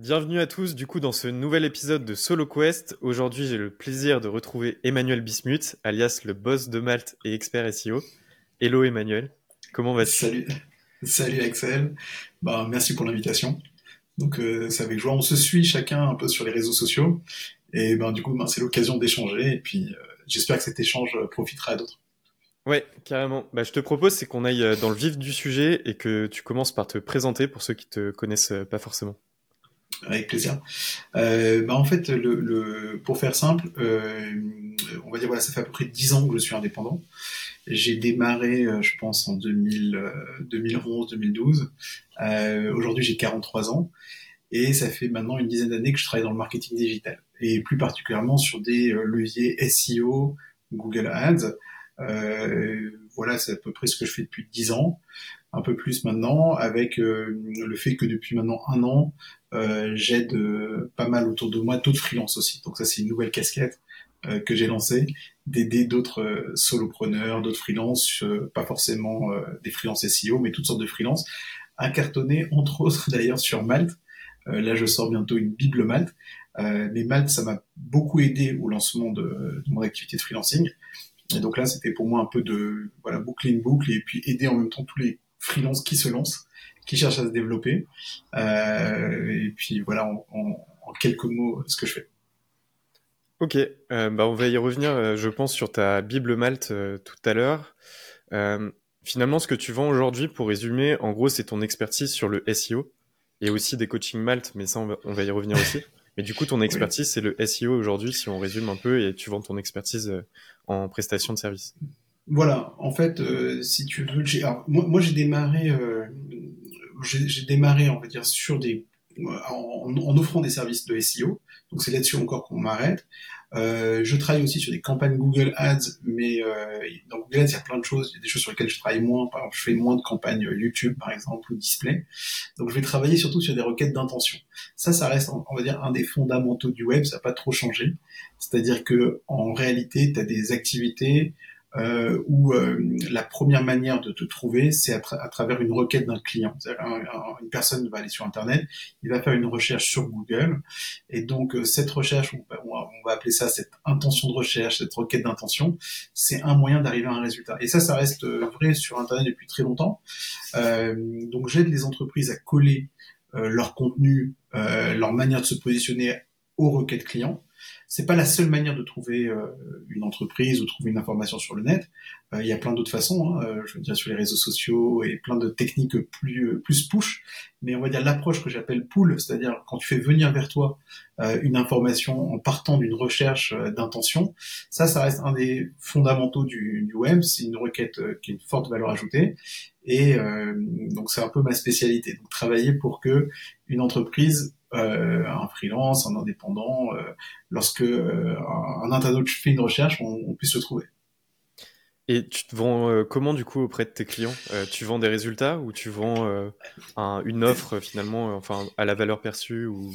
Bienvenue à tous du coup dans ce nouvel épisode de Solo Quest. Aujourd'hui j'ai le plaisir de retrouver Emmanuel Bismuth, alias le boss de Malte et expert SEO. Hello Emmanuel, comment vas-tu? Salut, salut Axel, bah, merci pour l'invitation. Donc euh, c'est avec joie, on se suit chacun un peu sur les réseaux sociaux et ben du coup ben, c'est l'occasion d'échanger et puis euh, j'espère que cet échange profitera à d'autres. Ouais, carrément. Bah, je te propose c'est qu'on aille euh, dans le vif du sujet et que tu commences par te présenter pour ceux qui te connaissent pas forcément. Avec plaisir. Euh, bah en fait, le, le, pour faire simple, euh, on va dire voilà, ça fait à peu près 10 ans que je suis indépendant. J'ai démarré, euh, je pense, en 2000, 2011, 2012. Euh, Aujourd'hui, j'ai 43 ans et ça fait maintenant une dizaine d'années que je travaille dans le marketing digital et plus particulièrement sur des euh, leviers SEO, Google Ads. Euh, voilà, c'est à peu près ce que je fais depuis 10 ans un peu plus maintenant, avec euh, le fait que depuis maintenant un an, euh, j'aide euh, pas mal autour de moi d'autres freelances aussi. Donc ça, c'est une nouvelle casquette que j'ai lancée, d'aider d'autres solopreneurs, d'autres freelances, pas forcément des freelances SEO, mais toutes sortes de freelances, à cartonner, entre autres d'ailleurs sur Malte. là, je sors bientôt une Bible Malte. mais Malte, ça m'a beaucoup aidé au lancement de, de, mon activité de freelancing. Et donc là, c'était pour moi un peu de voilà boucler une boucle et puis aider en même temps tous les freelance qui se lance, qui cherche à se développer. Euh, et puis voilà, en, quelques mots, ce que je fais. Ok, euh, bah on va y revenir, euh, je pense, sur ta Bible Malte tout à l'heure. finalement, ce que tu vends aujourd'hui, pour résumer, en gros, c'est ton expertise sur le SEO et aussi des coachings Malte, mais ça, on va, y revenir aussi. Mais du coup, ton expertise, c'est le SEO aujourd'hui, si on résume un peu, et tu vends ton expertise en prestation de service. Voilà, en fait, euh, si tu veux, j'ai, moi, moi j'ai démarré, euh, j'ai, démarré, on va dire, sur des, en, en, offrant des services de SEO. Donc c'est là-dessus encore qu'on m'arrête. Euh, je travaille aussi sur des campagnes Google Ads, mais euh, dans Google Ads, il y a plein de choses. Il y a des choses sur lesquelles je travaille moins. Par exemple, je fais moins de campagnes YouTube, par exemple, ou display. Donc, je vais travailler surtout sur des requêtes d'intention. Ça, ça reste, on va dire, un des fondamentaux du web. Ça n'a pas trop changé. C'est-à-dire que en réalité, tu as des activités euh, où euh, la première manière de te trouver, c'est à, travers une requête d'un client. une personne va aller sur Internet, il va faire une recherche sur Google, et donc euh, cette recherche, on va, on va, appeler ça cette intention de recherche, cette requête d'intention, c'est un moyen d'arriver à un résultat. Et ça, ça reste vrai sur Internet depuis très longtemps. donc j'aide les entreprises à coller leur contenu, leur manière de se positionner aux requêtes clients c'est pas la seule manière de trouver euh, une entreprise ou trouver une information sur le net. Euh, il y a plein d'autres façons. Hein, euh, je veux dire sur les réseaux sociaux et plein de techniques plus plus push. Mais on va dire l'approche que j'appelle pull, c'est-à-dire quand tu fais venir vers toi une information en partant d'une recherche d'intention, ça, ça reste un des fondamentaux du, du web. C'est une requête qui a une forte valeur ajoutée. Et donc c'est un peu ma spécialité. Donc travailler pour que une entreprise euh, un freelance, un indépendant, euh, lorsque euh, un, internaute fait une recherche, on, puisse le trouver. Et tu te vends comment du coup auprès de tes clients? Tu vends des résultats ou tu vends une offre finalement, enfin à la valeur perçue ou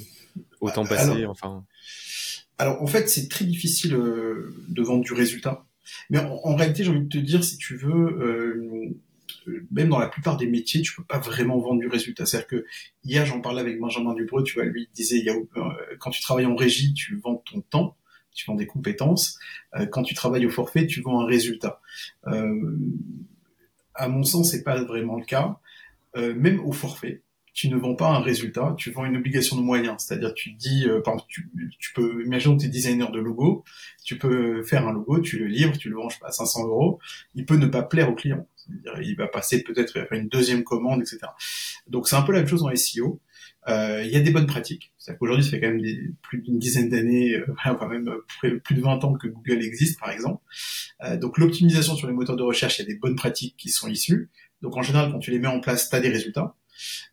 au temps passé, alors, enfin? Alors en fait c'est très difficile de vendre du résultat, mais en, en réalité j'ai envie de te dire si tu veux même dans la plupart des métiers, tu peux pas vraiment vendre du résultat. C'est-à-dire que hier, j'en parlais avec Benjamin Dubreux, tu vois, lui il disait, il y a, euh, quand tu travailles en régie, tu vends ton temps, tu vends des compétences. Euh, quand tu travailles au forfait, tu vends un résultat. Euh, à mon sens, c'est pas vraiment le cas. même au forfait, tu ne vends pas un résultat, tu vends une obligation de moyens. C'est-à-dire, tu dis, exemple, tu, peux, imaginons que tu es designer de logo, tu peux faire un logo, tu le livres, tu le vends, je pas, à 500 euros, il peut ne pas plaire au client il va passer peut-être à une deuxième commande, etc. Donc c'est un peu la même chose en SEO. Euh, il y a des bonnes pratiques. C'est-à-dire qu'aujourd'hui, ça fait quand même plus d'une dizaine d'années, euh, enfin même plus de 20 ans que Google existe, par exemple. Euh, donc l'optimisation sur les moteurs de recherche, il y a des bonnes pratiques qui sont issues. Donc en général, quand tu les mets en place, tu as des résultats.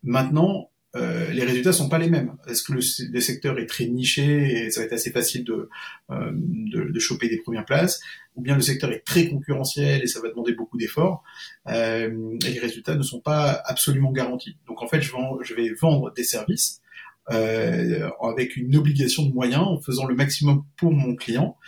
Maintenant, euh, les résultats sont pas les mêmes. Est-ce que le, secteur est très niché et ça va être assez facile de, euh, de, de, choper des premières places, ou bien le secteur est très concurrentiel et ça va demander beaucoup d'efforts, euh, et les résultats ne sont pas absolument garantis. Donc en fait, je, vends, je vais vendre des services euh, avec une obligation de moyens en faisant le maximum pour mon client.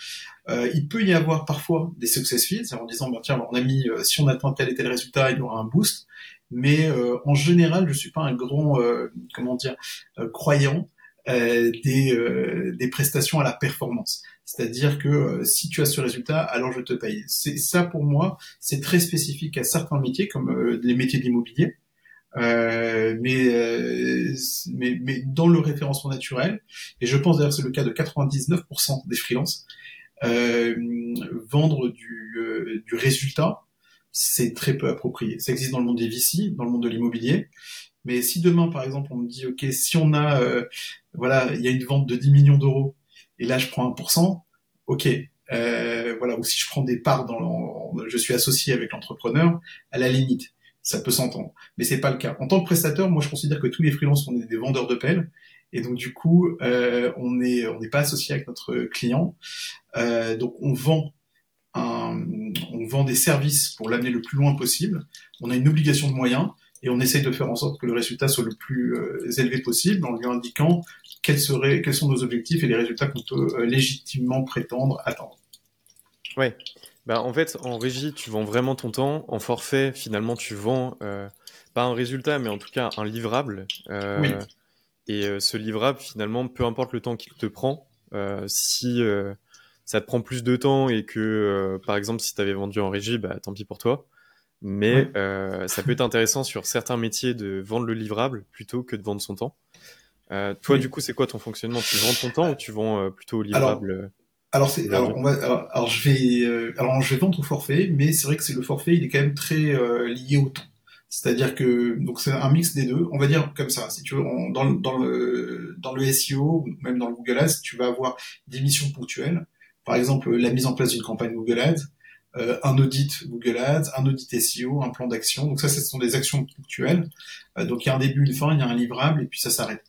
Euh, il peut y avoir parfois des success fees en disant bah, tiens on a mis si on atteint tel et tel résultat il y aura un boost mais euh, en général, je suis pas un grand, euh, comment dire, euh, croyant des, des prestations à la performance. C'est-à-dire que si tu as ce résultat, alors je te paye. C'est ça pour moi, c'est très spécifique à certains métiers comme les métiers d'immobilier. Euh, mais, euh, mais, mais dans le référencement naturel, et je pense d'ailleurs c'est le cas de 99% des freelances, euh, vendre du, euh, du résultat, c'est très peu approprié. Ça existe dans le monde des VC, dans le monde de l'immobilier, mais si demain par exemple on me dit ok si on a voilà il y a une vente de 10 millions d'euros et là je prends 1%, ok voilà ou si je prends des parts dans je suis associé avec l'entrepreneur à la limite ça peut s'entendre. Mais c'est pas le cas. En tant que prestataire, moi je considère que tous les freelances sont des vendeurs de pelles. Et donc du coup, euh, on est on n'est pas associé avec notre client. Euh, donc on vend un, on vend des services pour l'amener le plus loin possible. On a une obligation de moyens et on essaye de faire en sorte que le résultat soit le plus euh, élevé possible en lui indiquant quels seraient quels sont nos objectifs et les résultats qu'on peut euh, légitimement prétendre atteindre. Ouais. Bah, en fait, en régie, tu vends vraiment ton temps. En forfait, finalement, tu vends euh, pas un résultat, mais en tout cas un livrable. Euh, oui. Et euh, ce livrable, finalement, peu importe le temps qu'il te prend, euh, si euh, ça te prend plus de temps et que, par exemple, si tu avais vendu en régie, bah, tant pis pour toi. Mais oui. ça peut être intéressant sur certains métiers de vendre le livrable plutôt que de vendre son temps. toi, oui. du coup, c'est quoi ton fonctionnement? Tu vends ton temps ou tu vends plutôt au livrable Alors... Alors, c'est, alors, on va, alors, alors, je vais, euh, alors je vais vendre au forfait, mais c'est vrai que c'est le forfait, il est quand même très euh, lié au temps. C'est-à-dire que donc c'est un mix des deux. On va dire comme ça. Si tu veux, on, dans, dans le dans le SEO, même dans le Google Ads, tu vas avoir des missions ponctuelles. Par exemple, la mise en place d'une campagne Google Ads, euh, un audit Google Ads, un audit SEO, un plan d'action. Donc ça, ce sont des actions ponctuelles. Euh, donc il y a un début, une fin, il y a un livrable, et puis ça s'arrête.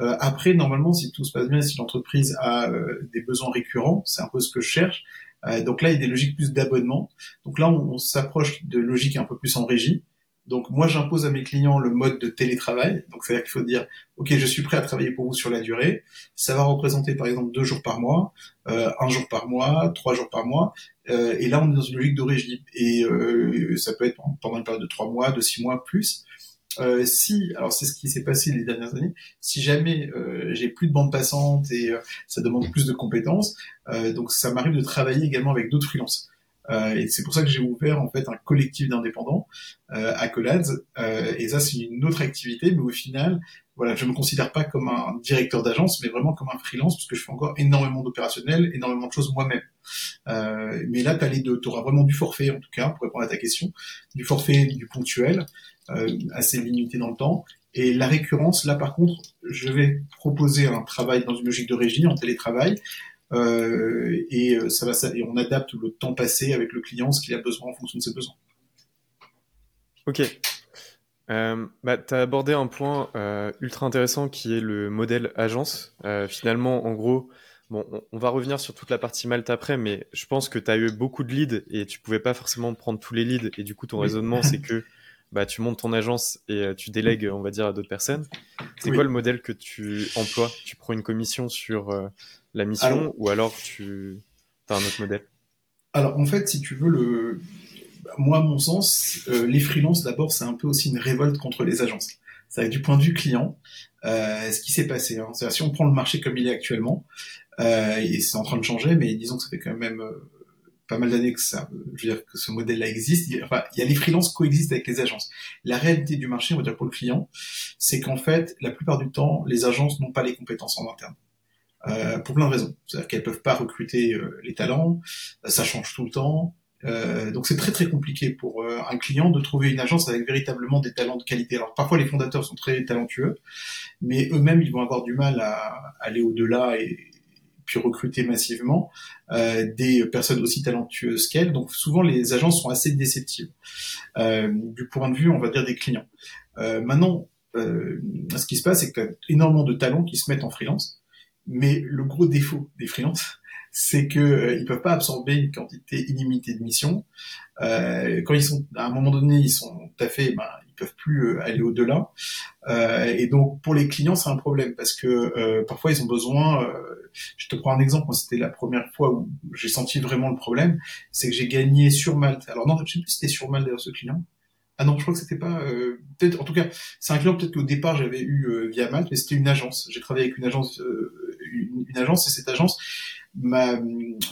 Euh, après, normalement, si tout se passe bien, si l'entreprise a euh, des besoins récurrents, c'est un peu ce que je cherche. Euh, donc là, il y a des logiques plus d'abonnement. Donc là, on, on s'approche de logiques un peu plus en régie. Donc moi, j'impose à mes clients le mode de télétravail. Donc c'est-à-dire qu'il faut dire, ok, je suis prêt à travailler pour vous sur la durée. Ça va représenter par exemple deux jours par mois, euh, un jour par mois, trois jours par mois. Euh, et là, on est dans une logique de. Et euh, ça peut être pendant une période de trois mois, de six mois plus. Euh, si, alors c'est ce qui s'est passé les dernières années, si jamais euh, j'ai plus de bande passante et euh, ça demande plus de compétences, euh, donc ça m'arrive de travailler également avec d'autres freelances. Euh, et c'est pour ça que j'ai ouvert en fait un collectif d'indépendants à Colads. et ça c'est une autre activité, mais au final, voilà, je me considère pas comme un directeur d'agence, mais vraiment comme un freelance parce que je fais encore énormément d'opérationnel, énormément de choses moi-même. mais là, tu auras vraiment du forfait en tout cas pour répondre à ta question, du forfait, du ponctuel euh, assez limité dans le temps. Et la récurrence, là par contre, je vais proposer un travail dans une logique de régie, en télétravail, euh, et euh, ça va, ça, et on adapte le temps passé avec le client, ce qu'il a besoin en fonction de ses besoins. Ok. Euh, bah, tu as abordé un point euh, ultra intéressant qui est le modèle agence. Euh, finalement, en gros, bon, on, on, va revenir sur toute la partie Malte après, mais je pense que tu as eu beaucoup de leads et tu pouvais pas forcément prendre tous les leads. Et du coup, ton oui. raisonnement, c'est que bah, tu montes ton agence et euh, tu délègues, on va dire, à d'autres personnes. C'est oui. quoi le modèle que tu emploies? Tu prends une commission sur euh, la mission alors, ou alors tu as un autre modèle? Alors, en fait, si tu veux, le... moi, à mon sens, euh, les freelances, d'abord, c'est un peu aussi une révolte contre les agences. C'est du point de vue client, euh, ce qui s'est passé. Hein. Si on prend le marché comme il est actuellement, et c'est en train de changer, mais disons que ça fait quand même pas mal d'années que ça, je veux dire que ce modèle-là existe. Il enfin, il y a les freelances coexistent avec les agences. La réalité du marché, on va dire pour le client, c'est qu'en fait, la plupart du temps, les agences n'ont pas les compétences en interne. Euh, pour plein de raisons. C'est-à-dire qu'elles peuvent pas recruter euh, les talents, ça change tout le temps. Euh, donc c'est très très compliqué pour euh, un client de trouver une agence avec véritablement des talents de qualité. Alors parfois les fondateurs sont très talentueux, mais eux-mêmes ils vont avoir du mal à aller au-delà et, recruter massivement euh, des personnes aussi talentueuses qu'elles. Donc souvent les agences sont assez déceptives euh, du point de vue, on va dire, des clients. Euh, maintenant, ce qui se passe, c'est que tu as énormément de talents qui se mettent en freelance, mais le gros défaut des freelances, c'est que euh, ils peuvent pas absorber une quantité illimitée de missions. Quand ils sont à un moment donné, ils sont tout à fait, peuvent plus euh, aller au-delà. Euh, et donc pour les clients, c'est un problème parce que euh, parfois ils ont besoin. je te prends un exemple. Moi, c'était la première fois où j'ai senti vraiment le problème, c'est que j'ai gagné sur Malte. Alors non, je sais plus c'était sur Malte d'ailleurs ce client. Ah non, je crois que c'était pas. Peut-être, en tout cas, c'est un client peut-être qu'au départ j'avais eu via Malte, mais c'était une agence. J'ai travaillé avec une agence, une, une, agence, et cette agence m'a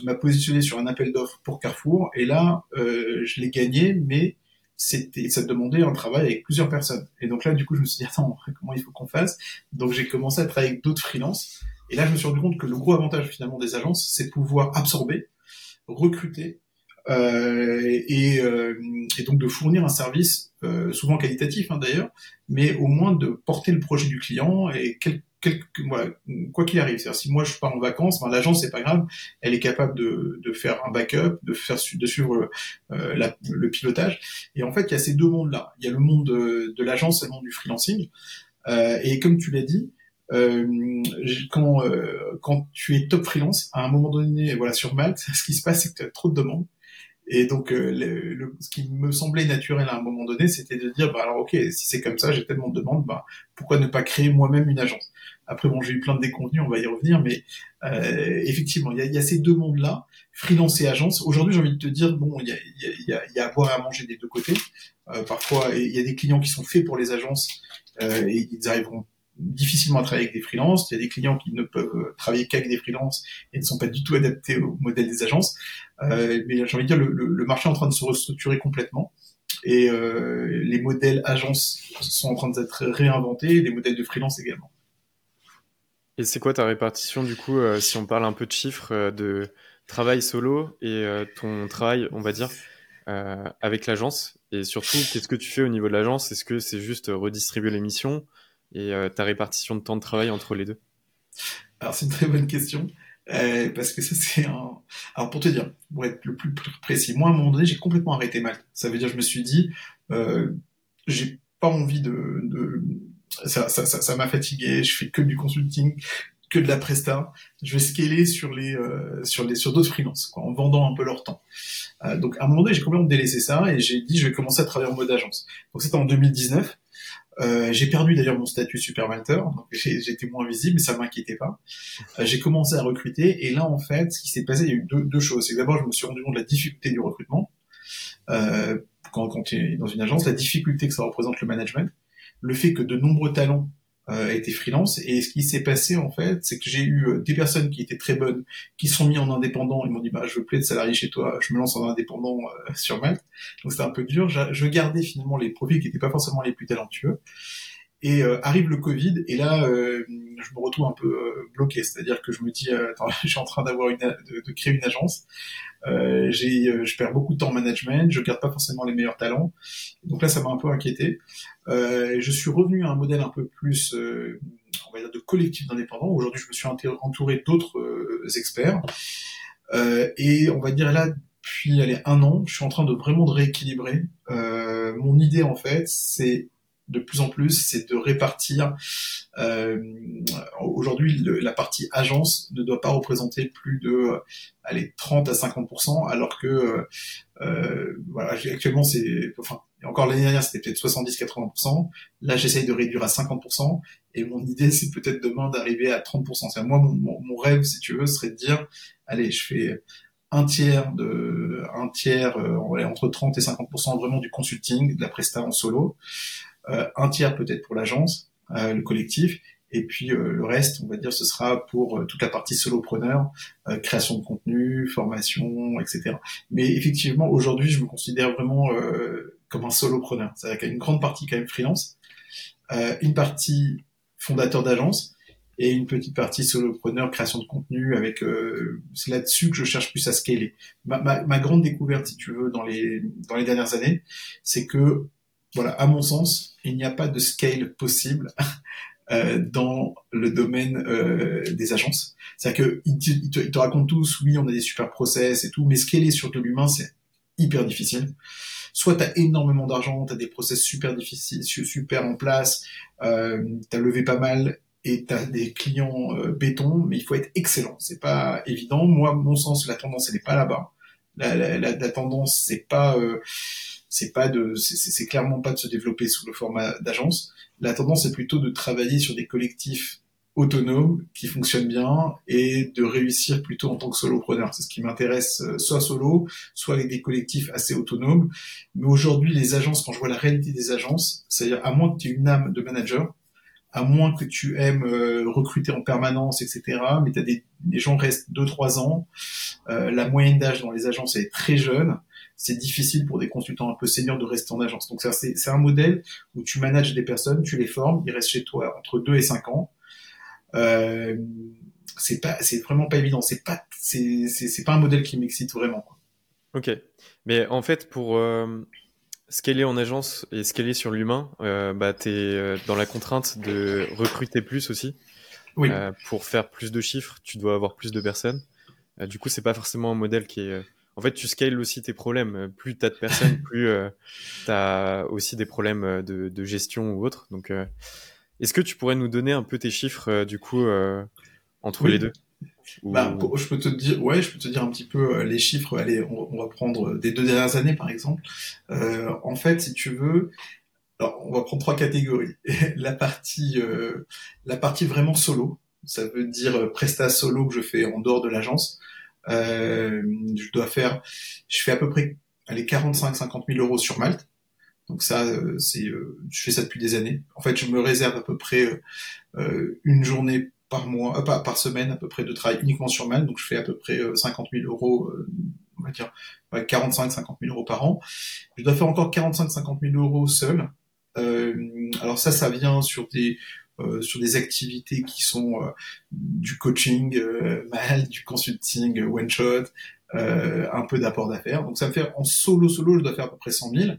m'a positionné sur un appel d'offres pour Carrefour. Et là, je l'ai gagné, mais c'était ça demandait un travail avec plusieurs personnes. Et donc là, du coup, je me suis dit attends, comment il faut qu'on fasse? Donc j'ai commencé à travailler avec d'autres freelances. Et là, je me suis rendu compte que le gros avantage finalement des agences, c'est de pouvoir absorber, recruter euh, et, euh, et, donc de fournir un service euh, souvent qualitatif hein, d'ailleurs, mais au moins de porter le projet du client et quel, quel, voilà, quoi qu'il arrive. C'est-à-dire si moi je pars en vacances, ben, l'agence c'est pas grave, elle est capable de, de faire un backup, de faire de suivre euh, la, le pilotage. Et en fait, il y a ces deux mondes-là. Il y a le monde de, de l'agence et le monde du freelancing. Euh, et comme tu l'as dit, euh, quand, euh, quand tu es top freelance, à un moment donné, voilà, sur Malte, ce qui se passe, c'est que tu as trop de demandes. Et donc, euh, le, ce qui me semblait naturel à un moment donné, c'était de dire, bah alors ok, si c'est comme ça, j'ai tellement de demandes, bah pourquoi ne pas créer moi-même une agence? Après, bon, j'ai eu plein de déconvenus, on va y revenir, mais euh, effectivement, il y a, y a, ces deux mondes-là, freelance et agence. Aujourd'hui, j'ai envie de te dire, bon, il y a, y, a, y a, à boire et à manger des deux côtés. Euh, parfois, il y a des clients qui sont faits pour les agences euh, et ils arriveront difficilement à travailler avec des freelances. Il y a des clients qui ne peuvent euh, travailler qu'avec des freelances et ne sont pas du tout adaptés au modèle des agences. Euh, mais j'ai envie de dire, le, le, marché est en train de se restructurer complètement. Et euh, les modèles agences sont en train d'être réinventés, les modèles de freelance également. Et c'est quoi ta répartition du coup, si on parle un peu de chiffres, de travail solo et ton travail, on va dire, avec l'agence? Et surtout, qu'est-ce que tu fais au niveau de l'agence? Est-ce que c'est juste redistribuer les missions et euh, ta répartition de temps de travail entre les deux? Alors c'est une très bonne question. Euh, parce que ça c'est un... Alors pour te dire, pour être le plus précis, moi à un moment donné j'ai complètement arrêté mal. Ça veut dire je me suis dit, euh, j'ai pas envie de... de... Ça, ça, ça, ça m'a fatigué, je fais que du consulting, que de la presta. Je vais scaler sur les euh, sur les sur d'autres freelances, en vendant un peu leur temps. Euh, donc à un moment donné, j'ai complètement délaissé ça et j'ai dit je vais commencer à travailler en mode agence. Donc c'était en 2019. Euh, j'ai perdu d'ailleurs mon statut supervisor, donc j'étais moins visible, mais ça m'inquiétait pas. Euh, j'ai commencé à recruter, et là en fait, ce qui s'est passé, il y a eu deux, deux choses. D'abord, je me suis rendu compte de la difficulté du recrutement. Euh, quand, quand tu es dans une agence, la difficulté que ça représente le management, le fait que de nombreux talents euh, été freelance. Et ce qui s'est passé en fait, c'est que j'ai eu euh, des personnes qui étaient très bonnes, qui sont mis en indépendant. Ils m'ont dit bah je veux plus être salarié chez toi, je me lance en indépendant euh, sur Malte. Donc c'était un peu dur. Je, gardais finalement les profils qui n'étaient pas forcément les plus talentueux. Et euh, arrive le Covid, et là, euh, je me retrouve un peu euh, bloqué. C'est-à-dire que je me dis, attends, je suis en train d'avoir une, de, de, créer une agence. j'ai, je perds beaucoup de temps en management, je garde pas forcément les meilleurs talents. Donc là, ça m'a un peu inquiété. Je suis revenu à un modèle un peu plus, on va dire, de collectif d'indépendants. Aujourd'hui, je me suis entouré d'autres experts. et on va dire là, depuis allez, un an, je suis en train de vraiment de rééquilibrer. mon idée, en fait, c'est de plus en plus, c'est de répartir. Euh, Aujourd'hui, la partie agence ne doit pas représenter plus de allez, 30 à 50%, alors que euh, voilà, actuellement, c'est enfin encore l'année dernière, c'était peut-être 70-80%. Là, j'essaye de réduire à 50%. Et mon idée, c'est peut-être demain d'arriver à 30%. C'est moi, mon, mon, rêve, si tu veux, serait de dire, allez, je fais un tiers de, un tiers, euh, entre 30 et 50% vraiment du consulting, de la presta en solo. Euh, un tiers peut-être pour l'agence, euh, le collectif, et puis euh, le reste, on va dire, ce sera pour toute la partie solopreneur, création de contenu, formation, etc. Mais effectivement, aujourd'hui, je me considère vraiment comme un solopreneur. C'est-à-dire qu'il y a une grande partie quand même freelance, une partie fondateur d'agence et une petite partie solopreneur, création de contenu. Avec c'est là-dessus que je cherche plus à scaler. Ma, ma, ma, grande découverte, si tu veux, dans les dans les dernières années, c'est que voilà, à mon sens, il n'y a pas de scale possible euh, dans le domaine euh, des agences. C'est-à-dire qu'ils te, te, racontent tous, oui, on a des super process et tout, mais scaler sur de l'humain, c'est hyper difficile. Soit tu as énormément d'argent, tu as des process super difficiles, super en place, euh, tu as levé pas mal et tu as des clients euh, béton, mais il faut être excellent. C'est pas évident. Moi, mon sens, la tendance, elle n'est pas là-bas. La, la, la, la, tendance, c'est pas... Euh, c'est pas de, c'est clairement pas de se développer sous le format d'agence. La tendance est plutôt de travailler sur des collectifs autonome, qui fonctionne bien, et de réussir plutôt en tant que solopreneur. C'est ce qui m'intéresse, euh, soit solo, soit avec des collectifs assez autonomes. Mais aujourd'hui, les agences, quand je vois la réalité des agences, c'est-à-dire à moins que tu aies une âme de manager, à moins que tu aimes euh, recruter en permanence, etc. Mais as des, les gens restent 2-3 ans. Euh, la moyenne d'âge dans les agences est très jeune. C'est difficile pour des consultants un peu seniors de rester en agence. Donc c'est un modèle où tu manages des personnes, tu les formes, ils restent chez toi entre 2 et 5 ans. Euh, c'est pas, c'est vraiment pas évident. C'est pas, c'est, c'est, pas un modèle qui m'excite vraiment. Quoi. Ok, mais en fait pour euh, scaler en agence et scaler sur l'humain, euh, bah t'es euh, dans la contrainte de recruter plus aussi. Oui. Euh, pour faire plus de chiffres, tu dois avoir plus de personnes. Euh, du coup, c'est pas forcément un modèle qui est. En fait, tu scales aussi tes problèmes. Plus t'as de personnes, plus t'as aussi des problèmes de, de gestion ou autre. Donc est-ce que tu pourrais nous donner un peu tes chiffres, euh, du coup, euh, entre les deux bah, je peux te dire, ouais, je peux te dire un petit peu euh, les chiffres. Allez, on, va prendre des deux dernières années, par exemple. en fait, si tu veux, alors, on va prendre trois catégories. la partie, la partie vraiment solo, ça veut dire prestat solo que je fais en dehors de l'agence. je dois faire, je fais à peu près, allez, 45-50 000 euros sur Malte. Donc ça, euh, c'est, euh, je fais ça depuis des années. En fait, je me réserve à peu près euh, une journée par mois, pas par semaine à peu près de travail uniquement sur Malte. Donc je fais à peu près 50 000 euros, on va dire 45-50 000 euros par an. Je dois faire encore 45-50 000 euros seul. alors ça, ça vient sur des sur des activités qui sont du coaching mal, du consulting one shot, un peu d'apport d'affaires. Donc ça me fait en solo solo, je dois faire à peu près 100 000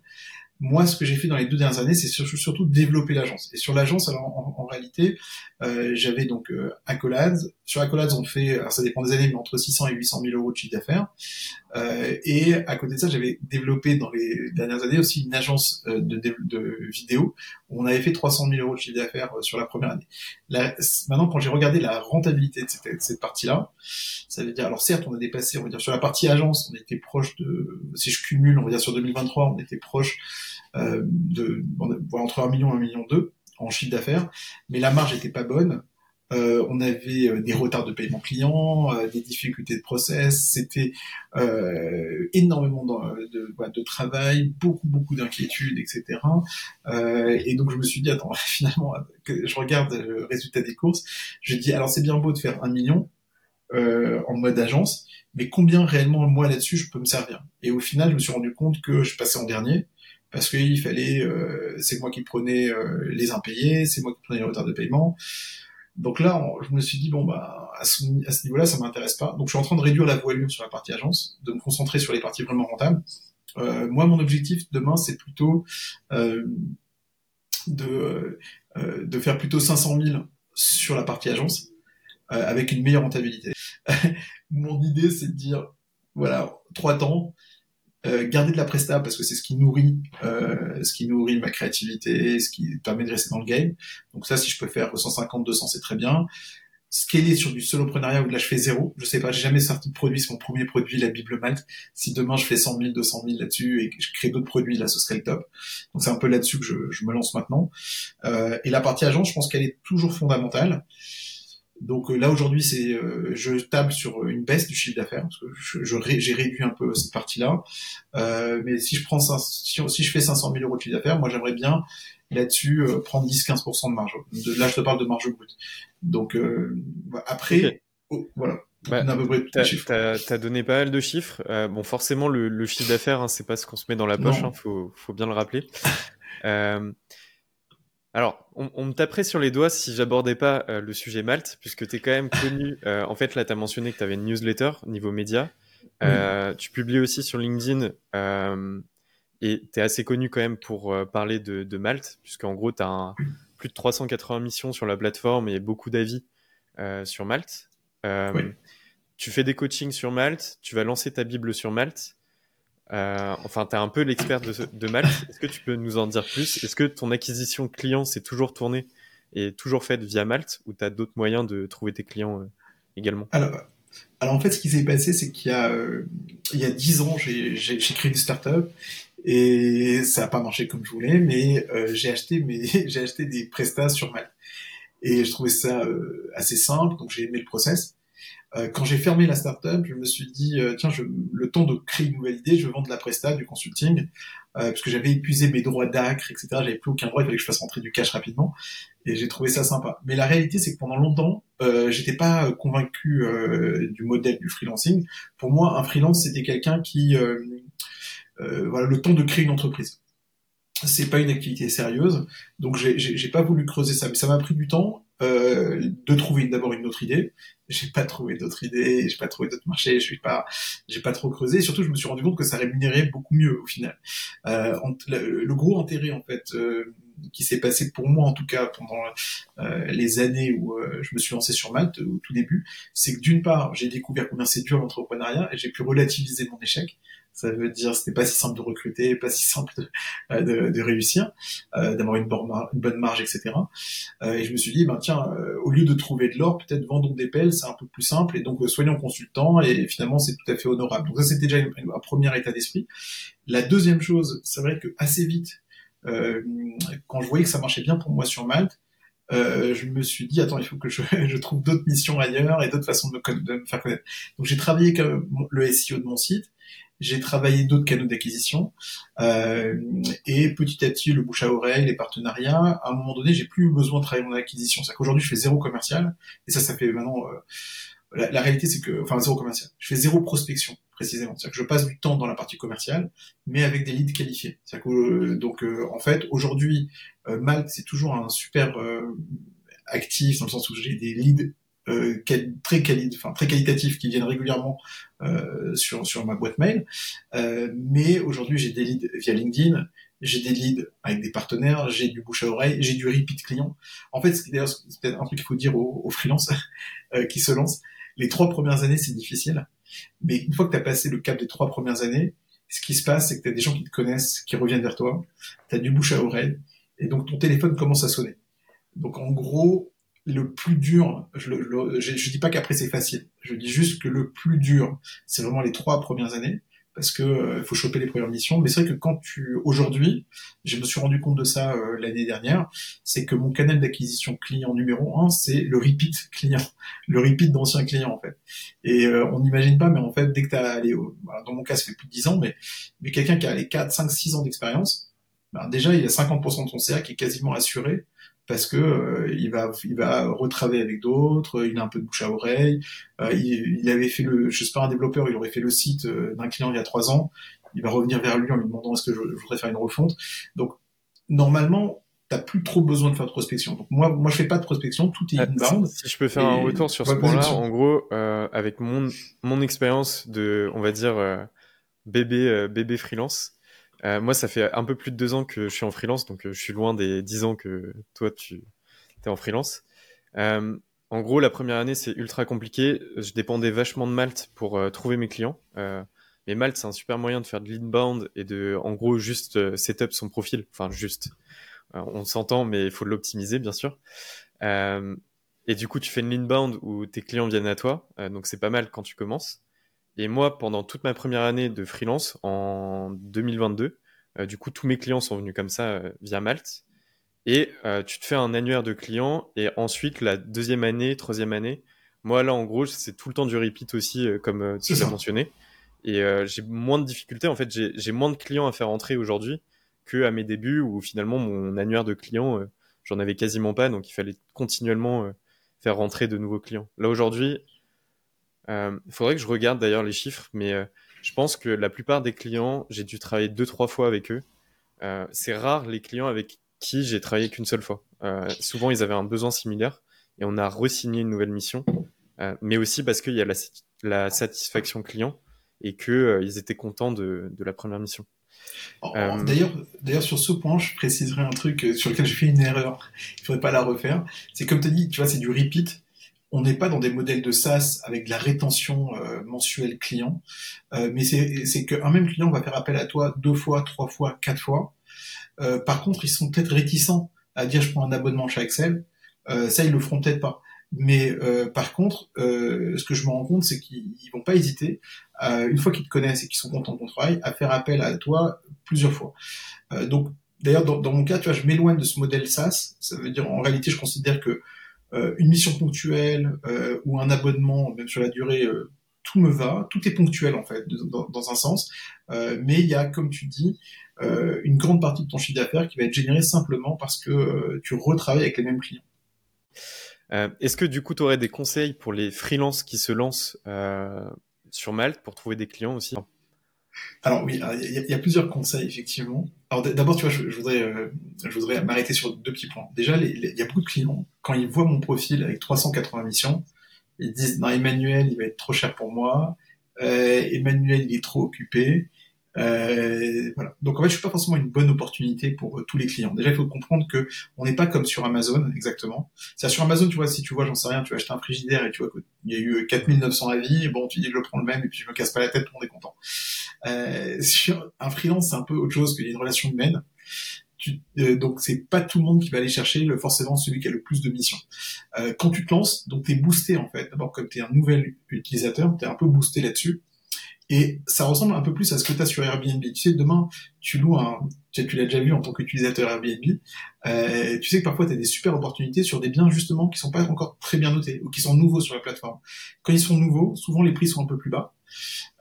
moi, ce que j'ai fait dans les deux dernières années, c'est surtout, développer l'agence. Et sur l'agence, alors en, réalité, euh, j'avais donc euh, Accolades. Sur Accolades, on fait, alors ça dépend des années, mais entre 600 et 800 000 euros de chiffre d'affaires. Euh, et à côté de ça, j'avais développé dans les dernières années aussi une agence euh, de, de, de vidéo on avait fait 300 000 euros de chiffre d'affaires euh, sur la première année. Là, maintenant, quand j'ai regardé la rentabilité de cette, cette partie-là, ça veut dire, alors certes, on a dépassé, on va dire sur la partie agence, on était proche de, si je cumule, on va dire sur 2023, on était proche euh, de entre 1 million et 1 million 2 en chiffre d'affaires, mais la marge était pas bonne. Euh, on avait euh, des retards de paiement client, euh, des difficultés de process, c'était euh, énormément de, de, de, travail, beaucoup beaucoup d'inquiétudes, etc. et donc je me suis dit attends finalement que je regarde le résultat des courses, je dis alors c'est bien beau de faire un million en mode agence, mais combien réellement moi là-dessus je peux me servir? Et au final je me suis rendu compte que je passais en dernier parce qu'il fallait, euh, c'est moi qui prenais euh, les impayés, c'est moi qui prenais les retards de paiement. Donc là, je me suis dit bon bah à ce, niveau-là, ça m'intéresse pas. Donc je suis en train de réduire la voilure sur la partie agence, de me concentrer sur les parties vraiment rentables. Euh, moi, mon objectif demain, c'est plutôt euh, de de faire plutôt 500 000 sur la partie agence avec une meilleure rentabilité. mon idée, c'est de dire voilà trois temps euh, garder de la presta parce que c'est ce qui nourrit euh, ce qui nourrit ma créativité ce qui permet de rester dans le game. Donc ça si je peux faire 150 200 c'est très bien. Scaler sur du soloprenariat où là je fais zéro. Je sais pas j'ai jamais sorti de produit. C'est mon premier produit la Bible Malte. Si demain je fais 100 000 200 000 là-dessus et que je crée d'autres produits là ce serait le top. Donc c'est un peu là-dessus que je, je, me lance maintenant. Euh, et la partie agence je pense qu'elle est toujours fondamentale donc euh, là aujourd'hui, c'est euh, je table sur une baisse du chiffre d'affaires parce que je, j'ai réduit un peu cette partie-là. Euh, mais si je prends si, si, je fais 500 000 euros de chiffre d'affaires, moi j'aimerais bien là-dessus euh, prendre 10-15% de marge. De, là, je te parle de marge brute. Donc après, oh, voilà. Bah, t'as, as, donné pas mal de chiffres. bon, forcément, le, le chiffre d'affaires, hein, c'est pas ce qu'on se met dans la poche. Hein, faut, faut bien le rappeler. alors, on, me taperait sur les doigts si j'abordais pas euh, le sujet Malte, puisque tu es quand même connu. Euh, en fait, là, tu as mentionné que tu avais une newsletter niveau média. Euh, tu publies aussi sur LinkedIn et tu es assez connu quand même pour parler de, de Malte, puisqu'en gros, tu as plus de 380 missions sur la plateforme et beaucoup d'avis sur Malte. Tu fais des coachings sur Malte, tu vas lancer ta Bible sur Malte. Euh, enfin, tu es un peu l'expert de, de Malte. Est-ce que tu peux nous en dire plus? Est-ce que ton acquisition client s'est toujours tournée et toujours faite via Malte ou tu as d'autres moyens de trouver tes clients euh, également? Alors, alors, en fait, ce qui s'est passé, c'est qu'il y a euh, il y a dix ans, j'ai créé une startup et ça n'a pas marché comme je voulais, mais j'ai acheté j'ai acheté des prestats sur Malte. Et je trouvais ça assez simple, donc j'ai aimé le process. Euh, quand j'ai fermé la startup, je me suis dit euh, tiens, je, le temps de créer une nouvelle idée, je vendre de la presta, du consulting, euh, parce que j'avais épuisé mes droits d'acre, etc. J'avais plus aucun droit, il fallait que je fasse rentrer du cash rapidement, et j'ai trouvé ça sympa. Mais la réalité, c'est que pendant longtemps, euh, j'étais pas convaincu du modèle du freelancing. Pour moi, un freelance, c'était quelqu'un qui voilà le temps de créer une entreprise c'est pas une activité sérieuse, donc j'ai pas voulu creuser ça, mais ça m'a pris du temps euh, de trouver d'abord une autre idée. J'ai pas trouvé d'autres idées, j'ai pas trouvé d'autres marchés, je suis pas, j'ai pas trop creusé. Et surtout, je me suis rendu compte que ça rémunérait beaucoup mieux au final. Euh, le, gros intérêt en fait euh, qui s'est passé pour moi en tout cas pendant euh, les années où euh, je me suis lancé sur Malte au tout début, c'est que d'une part j'ai découvert combien c'est dur l'entrepreneuriat et j'ai pu relativiser mon échec. Ça veut dire c'était pas si simple de recruter, pas si simple de, euh, de, de réussir, euh, d'avoir une, une, bonne marge, etc. Euh, et je me suis dit, ben tiens, au lieu de trouver de l'or, peut-être vendons des pelles, c'est un peu plus simple. Et donc soyons consultants et finalement c'est tout à fait honorable. Donc ça c'était déjà un premier état d'esprit. La deuxième chose, c'est vrai que assez vite, quand je voyais que ça marchait bien pour moi sur Malte, euh, je me suis dit attends il faut que je, je trouve d'autres missions ailleurs et d'autres façons de me, de me faire connaître. Donc j'ai travaillé avec le SEO de mon site j'ai travaillé d'autres canaux d'acquisition euh, et petit à petit le bouche à oreille, les partenariats. À un moment donné, j'ai plus besoin de travailler mon acquisition. C'est qu'aujourd'hui, je fais zéro commercial et ça, ça fait maintenant. Euh, la, réalité, c'est que, enfin, zéro commercial. Je fais zéro prospection précisément. C'est-à-dire que je passe du temps dans la partie commerciale, mais avec des leads qualifiés. C'est-à-dire que, euh, donc, euh, en fait, aujourd'hui, euh, Malte, c'est toujours un super actif dans le sens où j'ai des leads euh, très, quali enfin, très qualitatifs qui viennent régulièrement euh, sur, sur ma boîte mail. Euh, mais aujourd'hui, j'ai des leads via LinkedIn, j'ai des leads avec des partenaires, j'ai du bouche à oreille, j'ai du repeat client. En fait, c'est d'ailleurs peut-être un truc qu'il faut dire aux, aux freelances euh, qui se lancent. Les trois premières années, c'est difficile. Mais une fois que tu as passé le cap des trois premières années, ce qui se passe, c'est que tu as des gens qui te connaissent, qui reviennent vers toi, tu as du bouche à oreille, et donc ton téléphone commence à sonner. Donc en gros, le plus dur, je, je, dis pas qu'après c'est facile, je dis juste que le plus dur, c'est vraiment les trois premières années, parce que euh, faut choper les premières missions. Mais c'est vrai que quand tu, aujourd'hui, je me suis rendu compte de ça euh, l'année dernière, c'est que mon canal d'acquisition client numéro un, c'est le repeat client, le repeat d'anciens clients en fait. Et euh, on n'imagine pas, mais en fait, dès que tu as allé, dans mon cas, ça fait plus de 10 ans, mais, quelqu'un qui a les 4, 5, 6 ans d'expérience, ben déjà, il y a 50% de son CA qui est quasiment assuré parce que euh, il va il va retravailler avec d'autres, il a un peu de bouche à oreille. Euh, il, il, avait fait le, je sais pas un développeur, il aurait fait le site euh, d'un client il y a trois ans. Il va revenir vers lui en lui demandant est-ce que je, voudrais faire une refonte. Donc normalement t'as plus trop besoin de faire de prospection. Donc moi, moi je fais pas de prospection, tout est ah, inbound. Si, je peux faire un retour sur ce point-là, en gros, euh, avec mon mon expérience de, on va dire bébé bébé freelance, euh, moi, ça fait un peu plus de deux ans que je suis en freelance, donc euh, je suis loin des dix ans que toi, tu es en freelance. Euh, en gros, la première année, c'est ultra compliqué. Je dépendais vachement de Malte pour trouver mes clients. mais Malte, c'est un super moyen de faire de l'inbound et de, en gros, juste setup son profil. Enfin, juste. on s'entend, mais il faut l'optimiser, bien sûr. et du coup, tu fais une inbound où tes clients viennent à toi. donc, c'est pas mal quand tu commences. Et moi, pendant toute ma première année de freelance, en 2022, euh, du coup, tous mes clients sont venus comme ça euh, via Malte. Et euh, tu te fais un annuaire de clients. Et ensuite, la deuxième année, troisième année, moi, là, en gros, c'est tout le temps du repeat aussi, comme tu l'as mentionné. Et j'ai moins de difficultés. En fait, j'ai moins de clients à faire entrer aujourd'hui qu'à mes débuts où finalement, mon annuaire de clients, j'en avais quasiment pas. Donc, il fallait continuellement faire rentrer de nouveaux clients. Là, aujourd'hui, il euh, faudrait que je regarde d'ailleurs les chiffres, mais euh, je pense que la plupart des clients, j'ai dû travailler deux, trois fois avec eux. Euh, c'est rare les clients avec qui j'ai travaillé qu'une seule fois. souvent, ils avaient un besoin similaire et on a re-signé une nouvelle mission, mais aussi parce qu'il y a la, satisfaction client et qu'ils ils étaient contents de, la première mission. D'ailleurs, d'ailleurs, sur ce point, je préciserai un truc sur lequel j'ai fait une erreur. Il faudrait pas la refaire. C'est comme tu as dit, tu vois, c'est du repeat on n'est pas dans des modèles de SaaS avec de la rétention euh, mensuelle client, euh, mais c'est qu'un même client va faire appel à toi deux fois, trois fois, quatre fois. Euh, par contre, ils sont peut-être réticents à dire je prends un abonnement chez Excel. ça, ils le feront peut-être pas. Mais par contre, ce que je me rends compte, c'est qu'ils vont pas hésiter, une fois qu'ils te connaissent et qu'ils sont contents de ton travail, à faire appel à toi plusieurs fois. donc, d'ailleurs, dans, dans, mon cas, tu vois, je m'éloigne de ce modèle SaaS. Ça veut dire, en réalité, je considère que une mission ponctuelle ou un abonnement, même sur la durée, tout me va, tout est ponctuel en fait, dans, un sens, mais il y a, comme tu dis, une grande partie de ton chiffre d'affaires qui va être générée simplement parce que tu retravailles avec les mêmes clients. Est-ce que du coup, tu aurais des conseils pour les freelances qui se lancent sur Malte pour trouver des clients aussi? Alors oui, il y, a plusieurs conseils effectivement. Alors d'abord, tu vois, je, voudrais, euh, je voudrais m'arrêter sur deux petits points. Déjà, il y a beaucoup de clients quand ils voient mon profil avec 380 missions, ils disent non Emmanuel, il va être trop cher pour moi. Euh, Emmanuel, il est trop occupé. Euh, voilà. Donc en fait, je suis pas forcément une bonne opportunité pour euh, tous les clients. Déjà, il faut comprendre que on n'est pas comme sur Amazon exactement. C'est sur Amazon, tu vois, si tu vois, j'en sais rien, tu vas acheter un frigidaire et tu vois qu'il y a eu 4900 avis, bon, tu dis que je prends le même et puis je me casse pas la tête, tout le monde est content. Euh, sur un freelance, c'est un peu autre chose que une relation humaine. Tu, euh, donc c'est pas tout le monde qui va aller chercher le, forcément celui qui a le plus de missions. Euh, quand tu te lances, donc tu es boosté en fait. D'abord comme tu es un nouvel utilisateur, tu es un peu boosté là-dessus. Et ça ressemble un peu plus à ce que tu as sur Airbnb. Tu sais, demain, tu loues un... Tu l'as déjà vu en tant qu'utilisateur Airbnb. Euh, tu sais que parfois, tu as des super opportunités sur des biens, justement, qui sont pas encore très bien notés ou qui sont nouveaux sur la plateforme. Quand ils sont nouveaux, souvent, les prix sont un peu plus bas.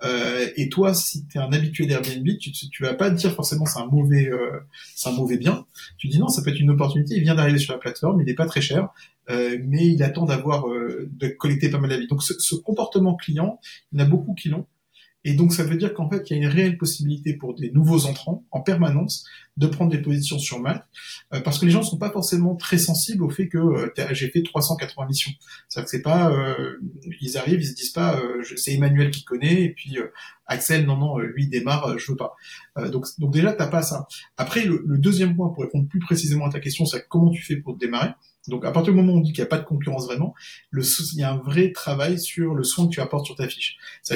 Euh, et toi, si tu es un habitué d'Airbnb, tu, tu vas pas dire forcément c'est un mauvais, euh, c'est un mauvais bien. Tu dis non, ça peut être une opportunité. Il vient d'arriver sur la plateforme, il n'est pas très cher, euh, mais il attend d'avoir euh, de collecter pas mal d'avis. Donc ce, ce, comportement client, il y en a beaucoup qui l'ont. Et donc ça veut dire qu'en fait, il y a une réelle possibilité pour des nouveaux entrants en permanence de prendre des positions sur Malte, euh, parce que les gens ne sont pas forcément très sensibles au fait que euh, j'ai fait 380 missions. C'est-à-dire que c'est pas, euh, ils arrivent, ils se disent pas, c'est Emmanuel qui connaît, et puis Axel, non non, lui démarre, je veux pas. donc donc déjà t'as pas ça. Après le, le, deuxième point pour répondre plus précisément à ta question, c'est comment tu fais pour démarrer. Donc à partir du moment où on dit qu'il n'y a pas de concurrence vraiment, le, il y a un vrai travail sur le soin que tu apportes sur ta fiche. ce,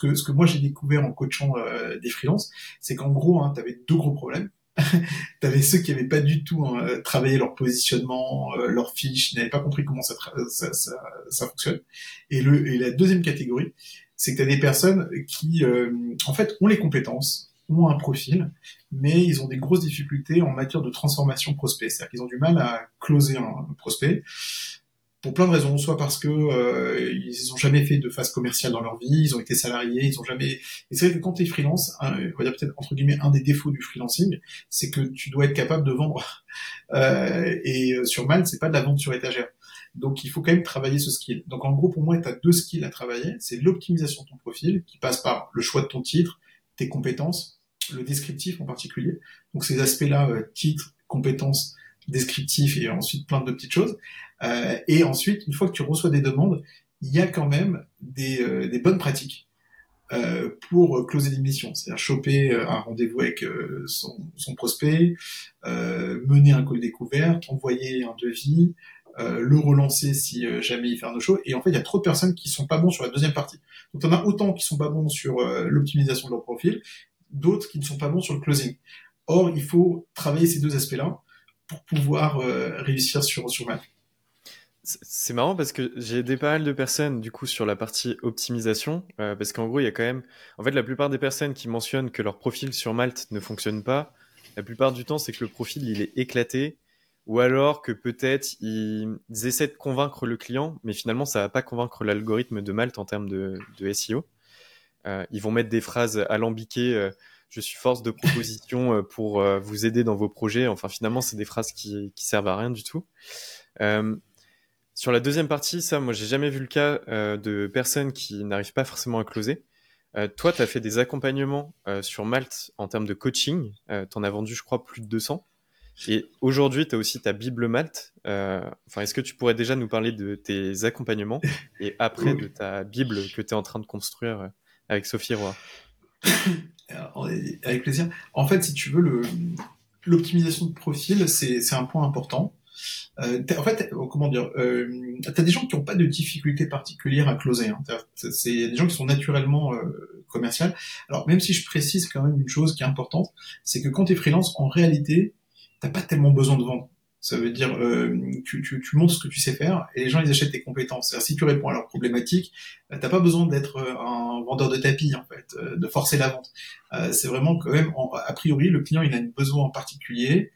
que, ce que moi j'ai découvert en coachant euh, des freelances, c'est qu'en gros, hein, tu avais deux gros problèmes. tu avais ceux qui n'avaient pas du tout hein, travaillé leur positionnement, euh, leur fiche, n'avaient pas compris comment ça, ça, ça, ça, fonctionne. Et, le, et la deuxième catégorie, c'est que tu as des personnes qui, euh, en fait, ont les compétences, ont un profil, mais ils ont des grosses difficultés en matière de transformation prospect. C'est-à-dire qu'ils ont du mal à closer un prospect pour plein de raisons, soit parce que euh, ils ont jamais fait de phase commerciale dans leur vie, ils ont été salariés, ils ont jamais. Et c'est vrai que quand tu es freelance, on va dire peut-être entre guillemets un des défauts du freelancing, c'est que tu dois être capable de vendre. Euh, et euh, sur Malte, c'est pas de la vente sur étagère. Donc il faut quand même travailler ce skill. Donc en gros, pour moi, tu as deux skills à travailler. C'est l'optimisation de ton profil, qui passe par le choix de ton titre, tes compétences, le descriptif en particulier. Donc ces aspects-là, euh, titre, compétences, descriptif et ensuite plein de petites choses. Euh, et ensuite, une fois que tu reçois des demandes, il y a quand même des, euh, des bonnes pratiques euh, pour closer l'émission, c'est-à-dire choper euh, un rendez-vous avec son, son, prospect, mener un call découverte, envoyer un devis, le relancer si jamais il fait un no-show. Et en fait, il y a trop de personnes qui sont pas bons sur la deuxième partie. Donc, on a autant qui sont pas bons sur l'optimisation de leur profil, d'autres qui ne sont pas bons sur le closing. Or, il faut travailler ces deux aspects-là pour pouvoir euh, réussir sur, sur Mac. C'est marrant parce que j'ai aidé pas mal de personnes du coup sur la partie optimisation euh, parce qu'en gros il y a quand même en fait la plupart des personnes qui mentionnent que leur profil sur Malte ne fonctionne pas la plupart du temps c'est que le profil il est éclaté ou alors que peut-être ils, essaient de convaincre le client mais finalement ça va pas convaincre l'algorithme de Malte en termes de, SEO euh, ils vont mettre des phrases alambiquées. Euh, je suis force de proposition pour vous aider dans vos projets. Enfin, finalement, c'est des phrases qui, qui servent à rien du tout. Sur la deuxième partie, ça, moi, j'ai jamais vu le cas de personnes qui n'arrivent pas forcément à closer. toi, tu as fait des accompagnements sur Malte en termes de coaching. Euh, tu en as vendu, je crois, plus de 200. Et aujourd'hui, tu as aussi ta Bible Malte. enfin, est-ce que tu pourrais déjà nous parler de tes accompagnements et après de ta Bible que tu es en train de construire avec Sophie Roy? avec plaisir. En fait, si tu veux, l'optimisation de profil, c'est un point important. Euh, en fait, euh, comment dire, euh, t'as des gens qui n'ont pas de difficultés particulières à closer. Hein. C'est des gens qui sont naturellement euh. Alors, même si je précise quand même une chose qui est importante, c'est que quand tu es freelance, en réalité, t'as pas tellement besoin de vendre. Ça veut dire, euh, tu, montres ce que tu sais faire et les gens ils achètent tes compétences. Si tu réponds à leurs problématiques, euh, t'as pas besoin d'être euh, un vendeur de tapis en fait, de forcer la vente. c'est vraiment quand même, a priori, le client il a un besoin en particulier.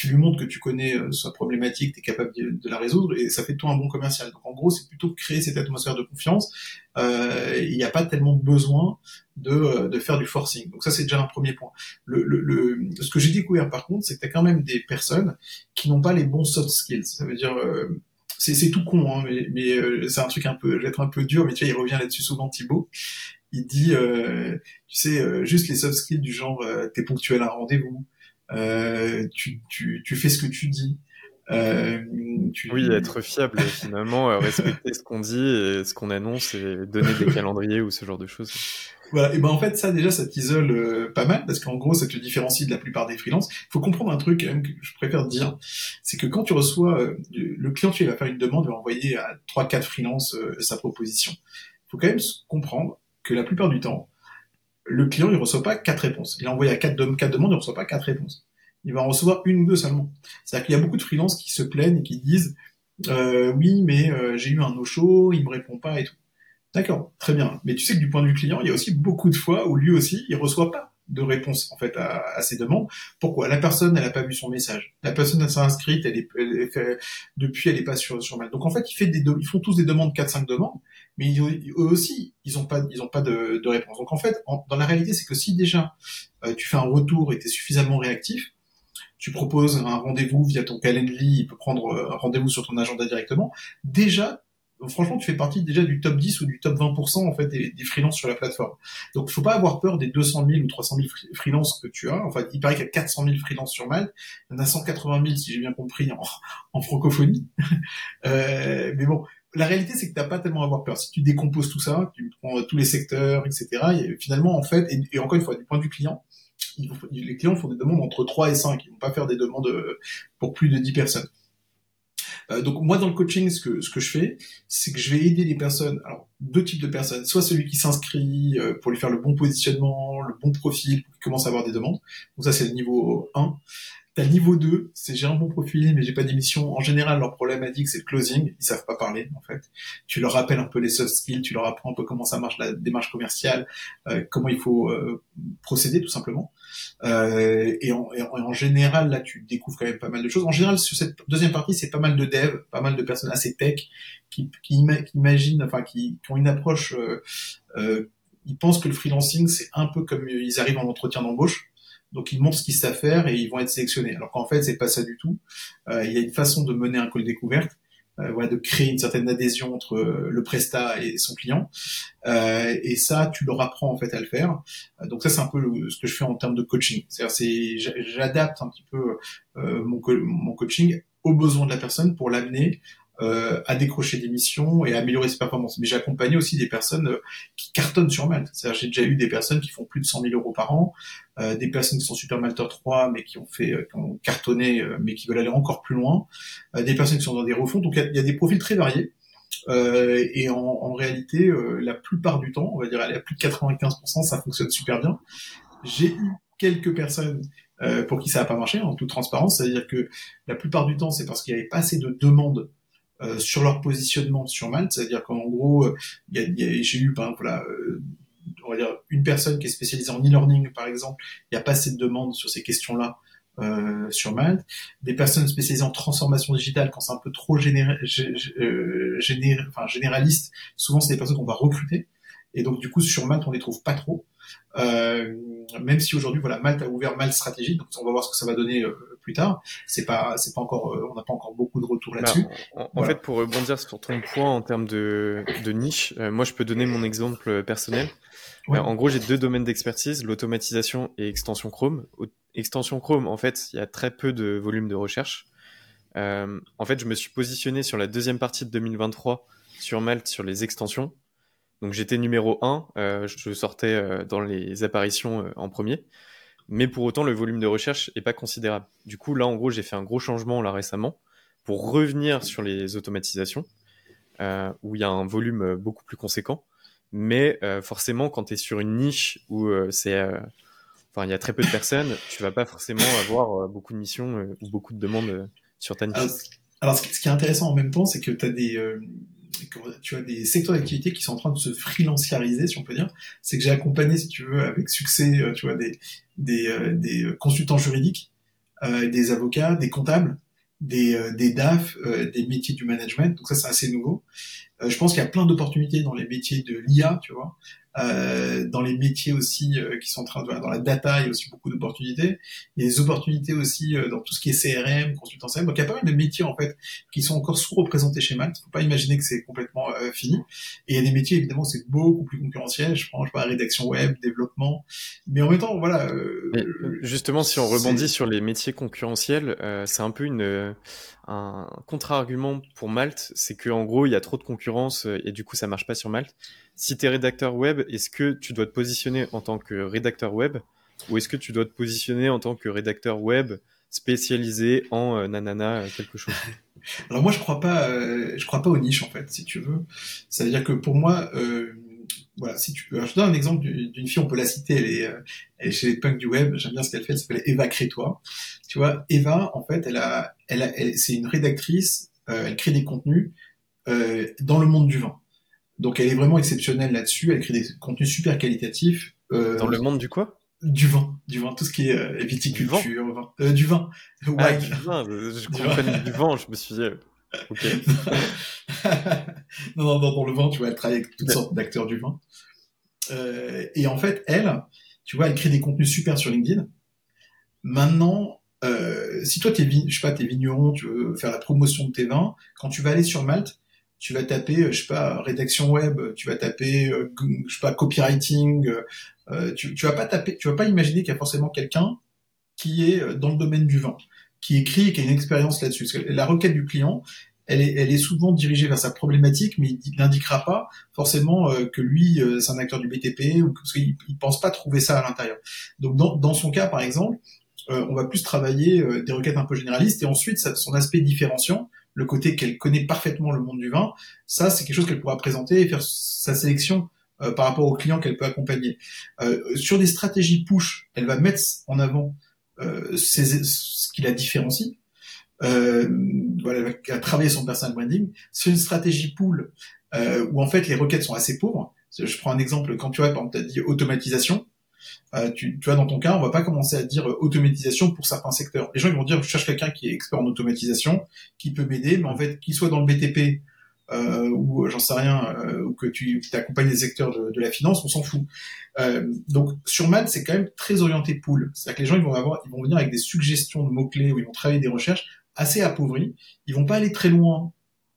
Tu lui montres que tu connais euh, sa problématique, tu es capable de, la résoudre, et ça fait de toi un bon commercial. Donc en gros, c'est plutôt créer cette atmosphère de confiance. Euh, il n'y a pas tellement besoin de, euh, de faire du forcing. Donc ça, c'est déjà un premier point. Le, le, le ce que j'ai découvert par contre, c'est que tu as quand même des personnes qui n'ont pas les bons soft skills. Ça veut dire... Euh, c'est tout con, hein, mais, mais c'est un truc un peu, je vais être un peu dur, mais tu vois, il revient là-dessus souvent, Thibaut il dit, euh, tu sais, euh, juste les soft skills du genre, euh, t'es ponctuel à un rendez-vous, euh, tu, tu, tu fais ce que tu dis. Tu... Oui, être fiable finalement, respecter ce qu'on dit et ce qu'on annonce et donner des calendriers ou ce genre de choses. Voilà, et ben en fait ça déjà ça t'isole pas mal parce qu'en gros ça te différencie de la plupart des freelances. Il faut comprendre un truc quand même que je préfère dire, c'est que quand tu reçois le client tu va faire une demande, il va envoyer à trois quatre freelances sa proposition. Il faut quand même comprendre que la plupart du temps, le client, il reçoit pas quatre réponses. Il a envoyé à quatre, quatre demandes, il reçoit pas quatre réponses. Il va en recevoir une ou deux seulement. C'est-à-dire qu'il y a beaucoup de freelances qui se plaignent et qui disent euh, oui, mais euh, j'ai eu un no show, il me répond pas et tout. D'accord, très bien. Mais tu sais que du point de vue client, il y a aussi beaucoup de fois où lui aussi, il reçoit pas de réponse en fait à, ces demandes. Pourquoi? La personne, elle n'a pas vu son message. La personne, elle s'est inscrite, elle est, elle depuis, elle est pas sur sur mail. Donc en fait, ils font tous des demandes 4-5 demandes, mais eux aussi, ils ont pas, ils ont pas de, de réponse. Donc en fait, dans la réalité, c'est que si déjà euh, tu fais un retour et tu es suffisamment réactif, tu proposes un rendez-vous via ton Calendly, il peut prendre euh, un rendez-vous sur ton agenda directement. Déjà, franchement, tu fais partie déjà du top 10 ou du top 20% en fait des, des freelances sur la plateforme. Donc, faut pas avoir peur des 200 000 ou 300 000 freelances que tu as. Enfin, il paraît qu'il y a 400 000 freelances sur Malte. Il y en a 180 000, si j'ai bien compris, en, en francophonie. euh, mais bon, la réalité, c'est que t'as pas tellement à avoir peur. Si tu décomposes tout ça, tu prends tous les secteurs, etc. Et finalement, en fait, et, encore une fois, du point de vue client, les clients font des demandes entre 3 et 5. Ils vont pas faire des demandes euh, pour plus de 10 personnes. Euh, donc moi dans le coaching, ce que ce que je fais, c'est que je vais aider les personnes. Alors deux types de personnes. Soit celui qui s'inscrit euh, pour lui faire le bon positionnement, le bon profil, pour qu'il commence à avoir des demandes. Donc ça c'est le niveau 1. T'as niveau 2, c'est j'ai un bon profil mais j'ai pas d'émission. En général, leur problématique c'est le closing, ils savent pas parler en fait. Tu leur rappelles un peu les soft skills, tu leur apprends un peu comment ça marche la démarche commerciale, euh, comment il faut euh, procéder tout simplement. Euh, et, en, et, en, général, là tu découvres quand même pas mal de choses. En général, sur cette deuxième partie, c'est pas mal de devs, pas mal de personnes assez tech qui, qui, imaginent, enfin qui, qui, ont une approche. Euh, ils pensent que le freelancing c'est un peu comme ils arrivent en entretien d'embauche donc ils montrent ce qu'ils savent faire et ils vont être sélectionnés. Alors qu'en fait, c'est pas ça du tout. Euh, il y a une façon de mener un call découverte, euh, voilà, de créer une certaine adhésion entre euh, le prestat et son client. Euh, et ça, tu leur apprends en fait à le faire. Euh, donc ça, c'est un peu ce que je fais en termes de coaching. C'est-à-dire, c'est j'adapte un petit peu mon, mon coaching aux besoins de la personne pour l'amener euh, à décrocher des missions et à améliorer ses performances. Mais j'ai accompagné aussi des personnes euh, qui cartonnent sur Malte. C'est-à-dire j'ai déjà eu des personnes qui font plus de 100 000 euros par an, euh, des personnes qui sont super Malter 3 mais qui ont fait, qui ont cartonné mais qui veulent aller encore plus loin, des personnes qui sont dans des refonds. Donc il y, a des profils très variés. Euh, et en, en réalité, la plupart du temps, on va dire à plus de 95%, ça fonctionne super bien. J'ai eu quelques personnes euh, pour qui ça n'a pas marché, en toute transparence, c'est-à-dire que la plupart du temps, c'est parce qu'il n'y avait pas assez de demandes euh, sur leur positionnement sur Malte, c'est-à-dire qu'en gros, euh, j'ai eu, exemple, voilà, euh, on va dire une personne qui est spécialisée en e-learning, par exemple, il n'y a pas assez de demandes sur ces questions-là. Euh, sur Malte, des personnes spécialisées en transformation digitale quand c'est un peu trop enfin, généraliste, souvent c'est des personnes qu'on va recruter et donc du coup sur Malte on les trouve pas trop. Euh, même si aujourd'hui, voilà, Malte a ouvert Malte Stratégie, donc on va voir ce que ça va donner euh, plus tard. C'est pas, c'est pas encore, euh, on n'a pas encore beaucoup de retours bah, là-dessus. en, fait, pour rebondir sur ton point en termes de, de niche, moi, je peux donner mon exemple personnel. en gros, j'ai deux domaines d'expertise, l'automatisation et extension Chrome. Extension Chrome, en fait, il y a très peu de volume de recherche. en fait, je me suis positionné sur la deuxième partie de 2023 sur Malte sur les extensions donc j'étais numéro 1, euh, je sortais euh, dans les apparitions euh, en premier. Mais pour autant, le volume de recherche est pas considérable. Du coup, là, en gros, j'ai fait un gros changement là récemment pour revenir sur les automatisations, où il y a un volume beaucoup plus conséquent. Mais forcément, quand tu es sur une niche où c'est, enfin, il y a très peu de personnes, tu vas pas forcément avoir beaucoup de missions ou beaucoup de demandes sur ta niche. Alors, ce qui est intéressant en même temps, c'est que tu as des tu as des secteurs d'activité qui sont en train de se freelanciariser, si on peut dire. C'est que j'ai accompagné, si tu veux, avec succès, euh, tu vois, des, des, euh, des consultants juridiques des avocats, des comptables, des, des DAF, des métiers du management. Donc ça, c'est assez nouveau. Je pense qu'il y a plein d'opportunités dans les métiers de l'IA, tu vois. Euh, dans les métiers aussi euh, qui sont en train de dans la data il y a aussi beaucoup d'opportunités. Il y a des opportunités aussi euh, dans tout ce qui est CRM consultant CRM donc il y a pas mal de métiers en fait qui sont encore sous-représentés chez Malte. Faut pas imaginer que c'est complètement fini. Et il y a des métiers évidemment c'est beaucoup plus concurrentiel. Je prends je pas rédaction web développement. Mais en même temps voilà justement si on rebondit sur les métiers concurrentiels c'est un peu une un contre-argument pour Malte, c'est qu'en gros, il y a trop de concurrence et du coup, ça marche pas sur Malte si tu es rédacteur web, est-ce que tu dois te positionner en tant que rédacteur web ou est-ce que tu dois te positionner en tant que rédacteur web spécialisé en euh, nanana euh, quelque chose? Alors moi je crois pas euh, je crois pas aux niches en fait si tu veux. Ça veut dire que pour moi voilà, si tu Alors, je te donne un exemple d'une fille, on peut la citer, elle est, elle est chez les punks du web, j'aime bien ce qu'elle fait, elle s'appelle Eva Crétois. Tu vois, Eva, en fait, elle a, elle, a, c'est une rédactrice, elle crée des contenus dans le monde du vin. Donc elle est vraiment exceptionnelle là-dessus. Elle crée des contenus super qualitatifs. Euh, Dans le monde du quoi? Du vin, du vin, tout ce qui est euh, viticulture, du vin, euh, du vin. Ah, du vin. Je comprenais du vin. Je me suis dit. Ok. non, non, non, dans le vin, tu vois, elle travaille avec toutes sortes d'acteurs du vin. et en fait, elle, tu vois, elle crée des contenus super sur LinkedIn. Maintenant, si toi, t'es, je sais pas, t'es vigneron, tu veux faire la promotion de tes vins, quand tu vas aller sur Malte, tu vas taper, euh, je sais pas, rédaction web, tu vas taper, euh, je sais pas, copywriting, euh, tu, tu vas pas taper, tu vas pas imaginer qu'il y a forcément quelqu'un qui est dans le domaine du vin, qui écrit et qui a une expérience là-dessus. La requête du client, elle est, elle est souvent dirigée vers sa problématique, mais il n'indiquera pas forcément que lui, c'est un acteur du BTP ou qu'il il pense pas trouver ça à l'intérieur. Donc dans, dans son cas, par exemple, on va plus travailler des requêtes un peu généralistes et ensuite son aspect différenciant le côté qu'elle connaît parfaitement le monde du vin, ça c'est quelque chose qu'elle pourra présenter et faire sa sélection euh, par rapport aux clients qu'elle peut accompagner. Euh, sur des stratégies push, elle va mettre en avant euh, ce qui la différencie. Euh, voilà, va travailler son personal branding. Sur une stratégie pool, où en fait les requêtes sont assez pauvres. Je prends un exemple, quand tu vois, par exemple, as dit automatisation, euh, tu, tu vois, dans ton cas, on va pas commencer à dire euh, automatisation pour certains secteurs. Les gens ils vont dire, je cherche quelqu'un qui est expert en automatisation, qui peut m'aider, mais en fait, qu'il soit dans le BTP euh, ou euh, j'en sais rien, euh, ou que tu t'accompagnes des secteurs de, de, la finance, on s'en fout. donc sur Math, c'est quand même très orienté pool. C'est-à-dire que les gens ils vont avoir, ils vont venir avec des suggestions de mots clés où ils vont travailler des recherches assez appauvries. Ils vont pas aller très loin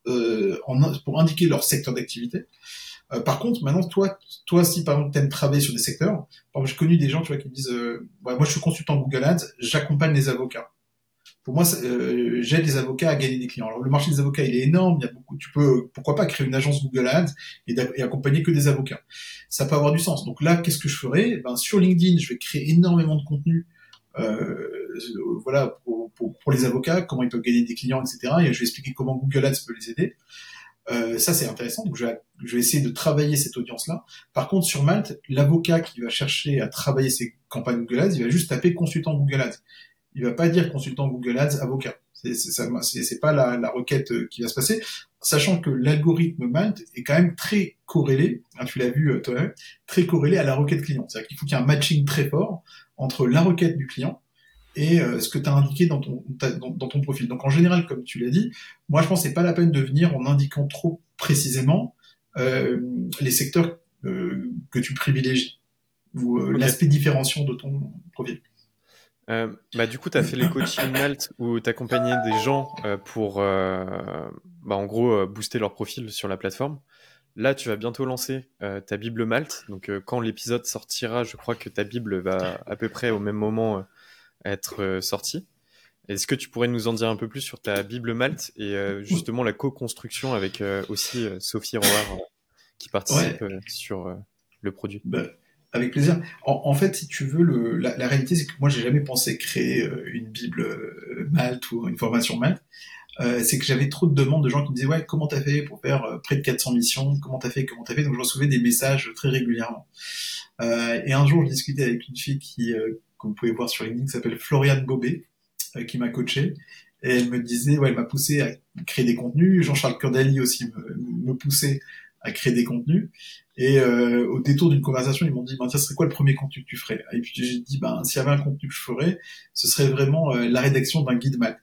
en, pour indiquer leur secteur d'activité. Euh, par contre, maintenant, toi, toi, si par exemple t'aimes travailler sur des secteurs, par exemple, j'ai connu des gens, tu vois, qui me disent, euh, moi, je suis consultant Google Ads, j'accompagne les avocats. Pour moi, euh, j'aide les avocats à gagner des clients. Alors, le marché des avocats, il est énorme. Il y a beaucoup. Tu peux, pourquoi pas créer une agence Google Ads et, accompagner que des avocats. Ça peut avoir du sens. Donc là, qu'est-ce que je ferai Ben sur LinkedIn, je vais créer énormément de contenu. Euh, voilà pour, pour, pour, les avocats, comment ils peuvent gagner des clients, etc. Et je vais expliquer comment Google Ads peut les aider. Euh, ça, c'est intéressant. Donc, je vais, je vais, essayer de travailler cette audience-là. Par contre, sur Malte, l'avocat qui va chercher à travailler ses campagnes Google Ads, il va juste taper consultant Google Ads. Il va pas dire consultant Google Ads avocat. C'est pas la, la, requête euh, qui va se passer, sachant que l'algorithme Malte est quand même très corrélé. Hein, tu l'as vu euh, toi, très corrélé à la requête client. C'est-à-dire qu'il faut qu'il y ait un matching très fort entre la requête du client et euh, ce que tu as indiqué dans ton, dans, ton profil. Donc en général, comme tu l'as dit, moi je pense que c'est pas la peine de venir en indiquant trop précisément euh, les secteurs euh, que tu privilégies ou l'aspect différenciant de ton profil. Bah, du coup, tu as fait les coaching Malte où tu accompagnais des gens pour, bah, en gros, booster leur profil sur la plateforme. Là, tu vas bientôt lancer ta Bible Malte. Donc, quand l'épisode sortira, je crois que ta Bible va à peu près au même moment être euh, sorti. Est-ce que tu pourrais nous en dire un peu plus sur ta Bible Malte et euh, justement la co-construction avec euh, aussi Sophie Roar qui participe sur le produit? Bah, Avec plaisir. En, fait, si tu veux, le, la, réalité, c'est que moi, j'ai jamais pensé créer une Bible Malte ou une formation Malte. c'est que j'avais trop de demandes de gens qui me disaient ouais comment t'as fait pour faire près de 400 missions? Comment t'as fait? Comment t'as fait? Donc je recevais des messages très régulièrement et un jour je discutais avec une fille qui que vous pouvez voir sur LinkedIn, s'appelle Floriane Bobet, euh, qui m'a coaché. Et elle me disait, ouais, elle m'a poussé à créer des contenus. Jean-Charles Curdali aussi me, poussait à créer des contenus. Et euh, au détour d'une conversation, ils m'ont dit, ben, ce serait quoi le premier contenu que tu ferais? Et puis j'ai dit, ben, s'il y avait un contenu que je ferais, ce serait vraiment euh, la rédaction d'un guide Malte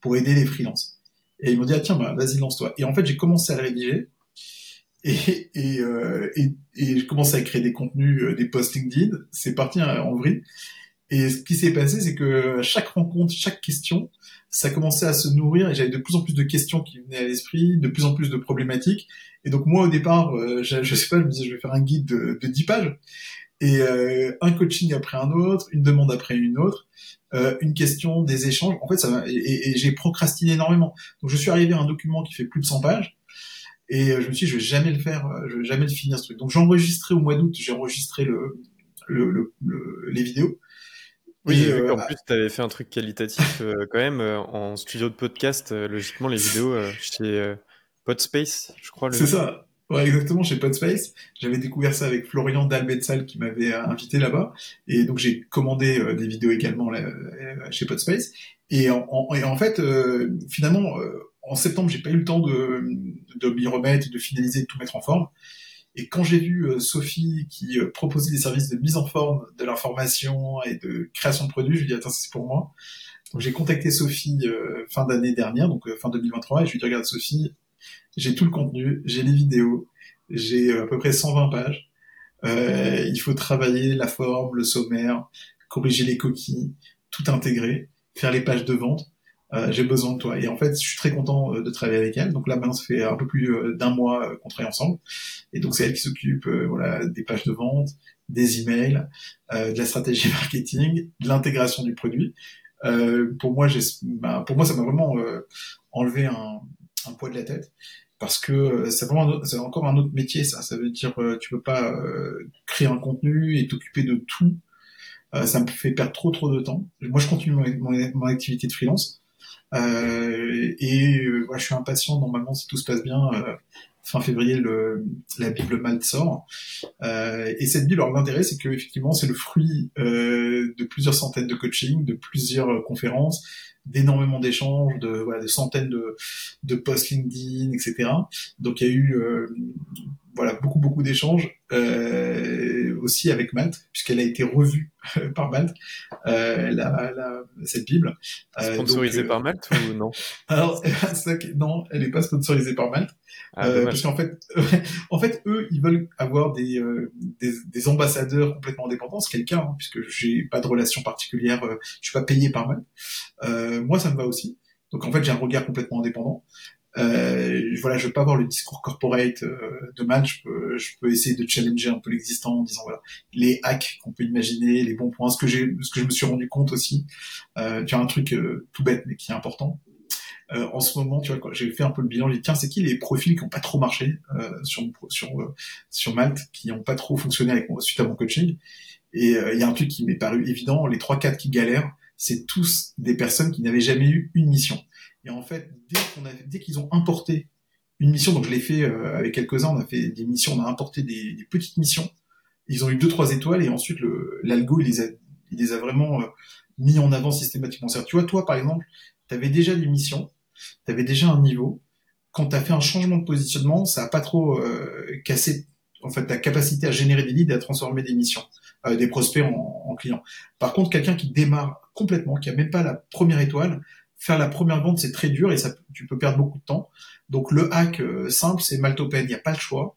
pour aider les freelances. Et ils m'ont dit, ah tiens, ben, vas-y, lance-toi. Et en fait, j'ai commencé à le rédiger. Et, et, euh, et, et je commençais à créer des contenus, euh, des posts LinkedIn. C'est parti hein, en vrille. Et ce qui s'est passé, c'est que chaque rencontre, chaque question, ça commençait à se nourrir et j'avais de plus en plus de questions qui venaient à l'esprit, de plus en plus de problématiques. Et donc moi, au départ, euh, je, je sais pas, je me disais, je vais faire un guide de, de 10 pages et euh, un coaching après un autre, une demande après une autre, euh, une question, des échanges. En fait, ça et, et j'ai procrastiné énormément. Donc je suis arrivé à un document qui fait plus de 100 pages et euh, je me suis dit, je vais jamais le faire, je vais jamais le finir ce truc. Donc j'ai enregistré au mois d'août, j'ai enregistré le, le, le, les vidéos. Oui, et, euh, en plus, tu avais fait un truc qualitatif euh, quand même en studio de podcast. logiquement, les vidéos chez Podspace, je crois. C'est ça. Ouais, exactement, chez Podspace. J'avais découvert ça avec Florian Dalbetsal qui m'avait invité là-bas. Et donc, j'ai commandé des vidéos également là, chez Podspace. Et en, en, et en fait, finalement, en septembre, j'ai pas eu le temps de, de m'y remettre, de finaliser, de tout mettre en forme. Et quand j'ai vu euh, Sophie qui euh, proposait des services de mise en forme de l'information et de création de produits, je lui ai dit attends c'est pour moi. Donc j'ai contacté Sophie euh, fin d'année dernière, donc fin 2023, et je lui ai dit regarde Sophie, j'ai tout le contenu, j'ai les vidéos, j'ai à peu près 120 pages. il faut travailler la forme, le sommaire, corriger les coquilles, tout intégrer, faire les pages de vente. Euh, j'ai besoin de toi. Et en fait, je suis très content euh, de travailler avec elle. Donc là, maintenant, ça fait un peu plus euh, d'un mois qu'on travaille ensemble. Et donc, c'est elle qui s'occupe voilà, des pages de vente, des emails, de la stratégie marketing, de l'intégration du produit. pour moi, j'ai, bah, pour moi, ça m'a vraiment enlevé un, un, poids de la tête parce que c'est vraiment c'est encore un autre métier ça ça veut dire tu peux pas créer un contenu et t'occuper de tout ça me fait perdre trop trop de temps moi je continue mon, activité de freelance euh, et euh, je suis impatient. Normalement, si tout se passe bien, euh, fin février, le, la Bible Malte sort. Euh, et cette Bible, alors l'intérêt, c'est que effectivement, c'est le fruit euh, de plusieurs centaines de coachings, de plusieurs conférences, d'énormément d'échanges, de, voilà, de centaines de, de posts LinkedIn, etc. Donc il y a eu euh, voilà beaucoup beaucoup d'échanges euh, aussi avec Malte puisqu'elle a été revue par Malte euh, la, la, cette bible. Euh, sponsorisée par Malte ou non? Alors non elle n'est pas sponsorisée par Malte. Ah, euh, parce qu'en fait en fait eux ils veulent avoir des euh, des, des, ambassadeurs complètement indépendants c'est cas hein, puisque j'ai pas de relation particulière euh, je suis pas payé par Malte. Moi ça me va aussi. Donc en fait j'ai un regard complètement indépendant euh, voilà, je veux pas avoir le discours corporate euh, de mal. Je peux, je peux essayer de challenger un peu l'existant en disant voilà les hacks qu'on peut imaginer, les bons points, ce que j'ai, ce que je me suis rendu compte aussi. Euh, tu as un truc euh, tout bête mais qui est important. Euh, en ce moment, tu vois, j'ai fait un peu le bilan, j'ai dit tiens, c'est qui les profils qui ont pas trop marché sur sur sur Malte, qui ont pas trop fonctionné avec suite à mon coaching? Et il y a un truc qui m'est paru évident, les trois quatre qui galèrent, c'est tous des personnes qui n'avaient jamais eu une mission. Et en fait, dès qu'ils ont importé une mission, donc je l'ai fait euh, avec quelques-uns, on a fait des missions, on a importé des, des, petites missions. Ils ont eu deux trois étoiles et ensuite l'algo il les a il les a vraiment euh, mis en avant systématiquement. Tu vois, toi par exemple, tu avais déjà des missions, tu avais déjà un niveau. Quand tu as fait un changement de positionnement, ça a pas trop euh, cassé en fait ta capacité à générer des leads et à transformer des missions, euh, des prospects en, en clients. Par contre, quelqu'un qui démarre complètement, qui a même pas la première étoile, faire la première vente, c'est très dur et ça, tu peux perdre beaucoup de temps. Donc le hack euh, simple, c'est Maltopen, il n'y a pas le choix.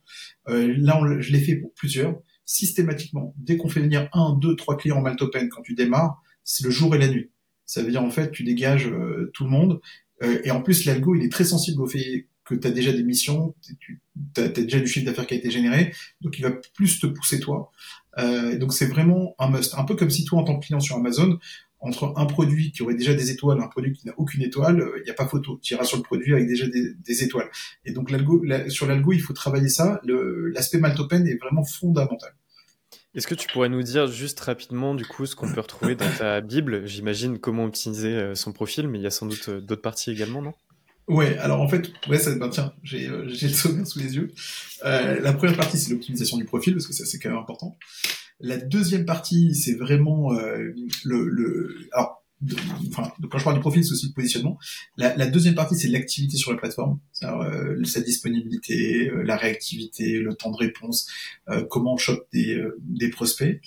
Euh, là, je l'ai fait pour plusieurs. Systématiquement, dès qu'on fait venir un, deux, trois clients en Maltopen quand tu démarres, c'est le jour et la nuit. Ça veut dire en fait, tu dégages euh, tout le monde. et en plus, l'algo, il est très sensible au fait que tu as déjà des missions, tu as, déjà du chiffre d'affaires qui a été généré, donc il va plus te pousser toi. donc c'est vraiment un must. Un peu comme si toi, en tant que client sur Amazon, entre un produit qui aurait déjà des étoiles et un produit qui n'a aucune étoile, euh, il n'y a pas photo. Tu iras sur le produit avec déjà des, étoiles. Et donc l'algo, sur l'algo, il faut travailler ça. L'aspect Maltopen est vraiment fondamental. Est-ce que tu pourrais nous dire juste rapidement du coup ce qu'on peut retrouver dans ta Bible? J'imagine comment optimiser euh, son profil, mais il y a sans doute euh, d'autres parties également, non? Ouais, alors en fait, ouais, ça, ben, tiens, j'ai le sommaire sous les yeux. la première partie, c'est l'optimisation du profil, parce que ça, c'est quand même important. La deuxième partie, c'est vraiment euh, le, le, Alors, enfin, quand je parle du profil, c'est aussi le positionnement. La, la deuxième partie, c'est l'activité sur la plateforme, euh, sa disponibilité, euh, la réactivité, le temps de réponse, euh, comment on chope des, euh, des prospects.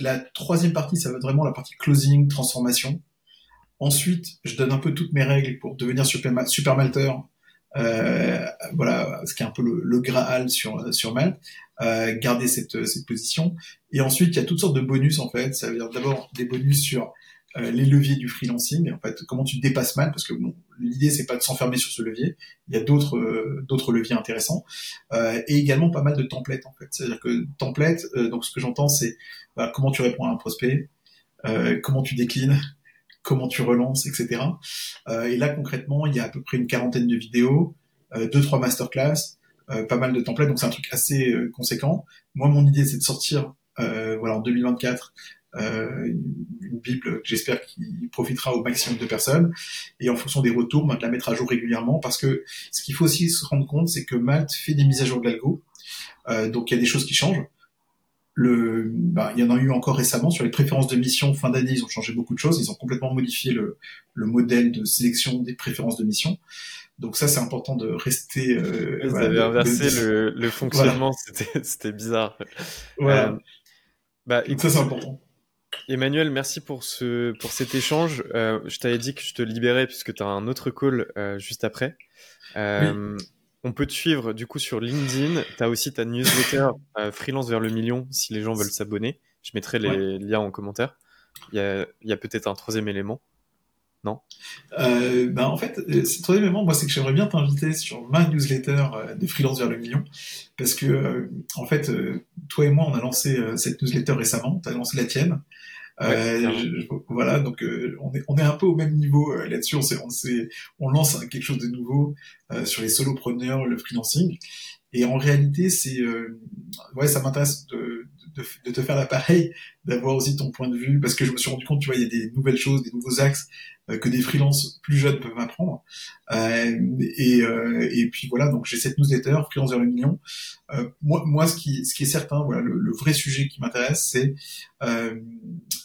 la troisième partie, ça va être vraiment la partie closing, transformation. Ensuite, je donne un peu toutes mes règles pour devenir super, super malteur. Voilà, ce qui est un peu le, le Graal sur sur Malte. Euh, garder cette, cette position. Et ensuite, il y a toutes sortes de bonus en fait. Ça veut dire d'abord des bonus sur euh, les leviers du freelancing. En fait, comment tu dépasses mal, parce que bon, l'idée c'est pas de s'enfermer sur ce levier. Il y a d'autres euh, d'autres leviers intéressants euh, et également pas mal de templates en fait. C'est-à-dire que template, donc ce que j'entends c'est bah, comment tu réponds à un prospect, comment tu déclines, comment tu relances, etc. et là concrètement, il y a à peu près une quarantaine de vidéos, deux trois masterclass, euh, pas mal de templates, donc c'est un truc assez euh, conséquent. Moi, mon idée, c'est de sortir, euh, voilà, en 2024, une bible que j'espère qui profitera au maximum de personnes et en fonction des retours ben, de la mettre à jour régulièrement parce que ce qu'il faut aussi se rendre compte c'est que Malte fait des mises à jour de l'algo euh, donc il y a des choses qui changent le ben, il y en a eu encore récemment sur les préférences de mission fin d'année ils ont changé beaucoup de choses ils ont complètement modifié le, le modèle de sélection des préférences de mission donc ça, c'est important de rester. Euh, Vous avez inversé le, le, fonctionnement, c'était bizarre. Voilà. Euh, bah, ça, c'est important. Emmanuel, merci pour ce pour cet échange. Euh, je t'avais dit que je te libérais puisque tu as un autre call euh, juste après. Euh, On peut te suivre du coup sur LinkedIn. Tu as aussi ta newsletter euh, Freelance vers le million si les gens veulent s'abonner. Je mettrai les liens en commentaire. Il y a, peut-être un troisième élément. Non? Euh, ben En fait, euh, c'est troisième élément, moi, c'est que j'aimerais bien t'inviter sur ma newsletter euh, de Freelance vers le million, parce que, euh, en fait, toi et moi, on a lancé cette newsletter récemment, tu as lancé la tienne. Voilà, donc on, est, on est un peu au même niveau là-dessus. On, on, on lance quelque chose de nouveau sur les solopreneurs, le freelancing. Et en réalité, c'est ouais, ça m'intéresse de, de, de, te faire l'appareil, d'avoir aussi ton point de vue, parce que je me suis rendu compte, tu vois, il y a des nouvelles choses, des nouveaux axes euh, que des freelances plus jeunes peuvent apprendre. Euh, et, euh, et puis voilà, donc j'ai cette newsletter, Freelance vers le million. moi, moi, ce qui, ce qui est certain, voilà, le, le vrai sujet qui m'intéresse, c'est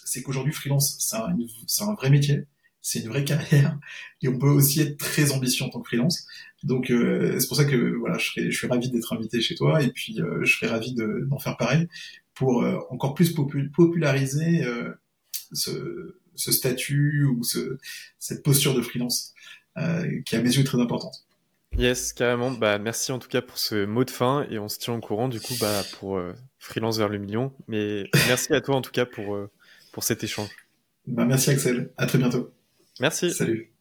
c'est qu'aujourd'hui, freelance, c'est un, un vrai métier c'est une vraie carrière et on peut aussi être très ambitieux en tant que freelance. Donc euh, c'est pour ça que voilà, je serais, je suis ravi d'être invité chez toi et puis euh, je serais ravi d'en faire pareil pour euh, encore plus populariser ce, ce statut ou ce, cette posture de freelance euh, qui à mes yeux est très importante. Yes, carrément. Bah, merci en tout cas pour ce mot de fin et on se tient au courant du coup bah, pour euh, freelance vers le million. Mais merci à toi en tout cas pour, euh, pour cet échange. Bah, merci Axel. À très bientôt. Merci. Salut.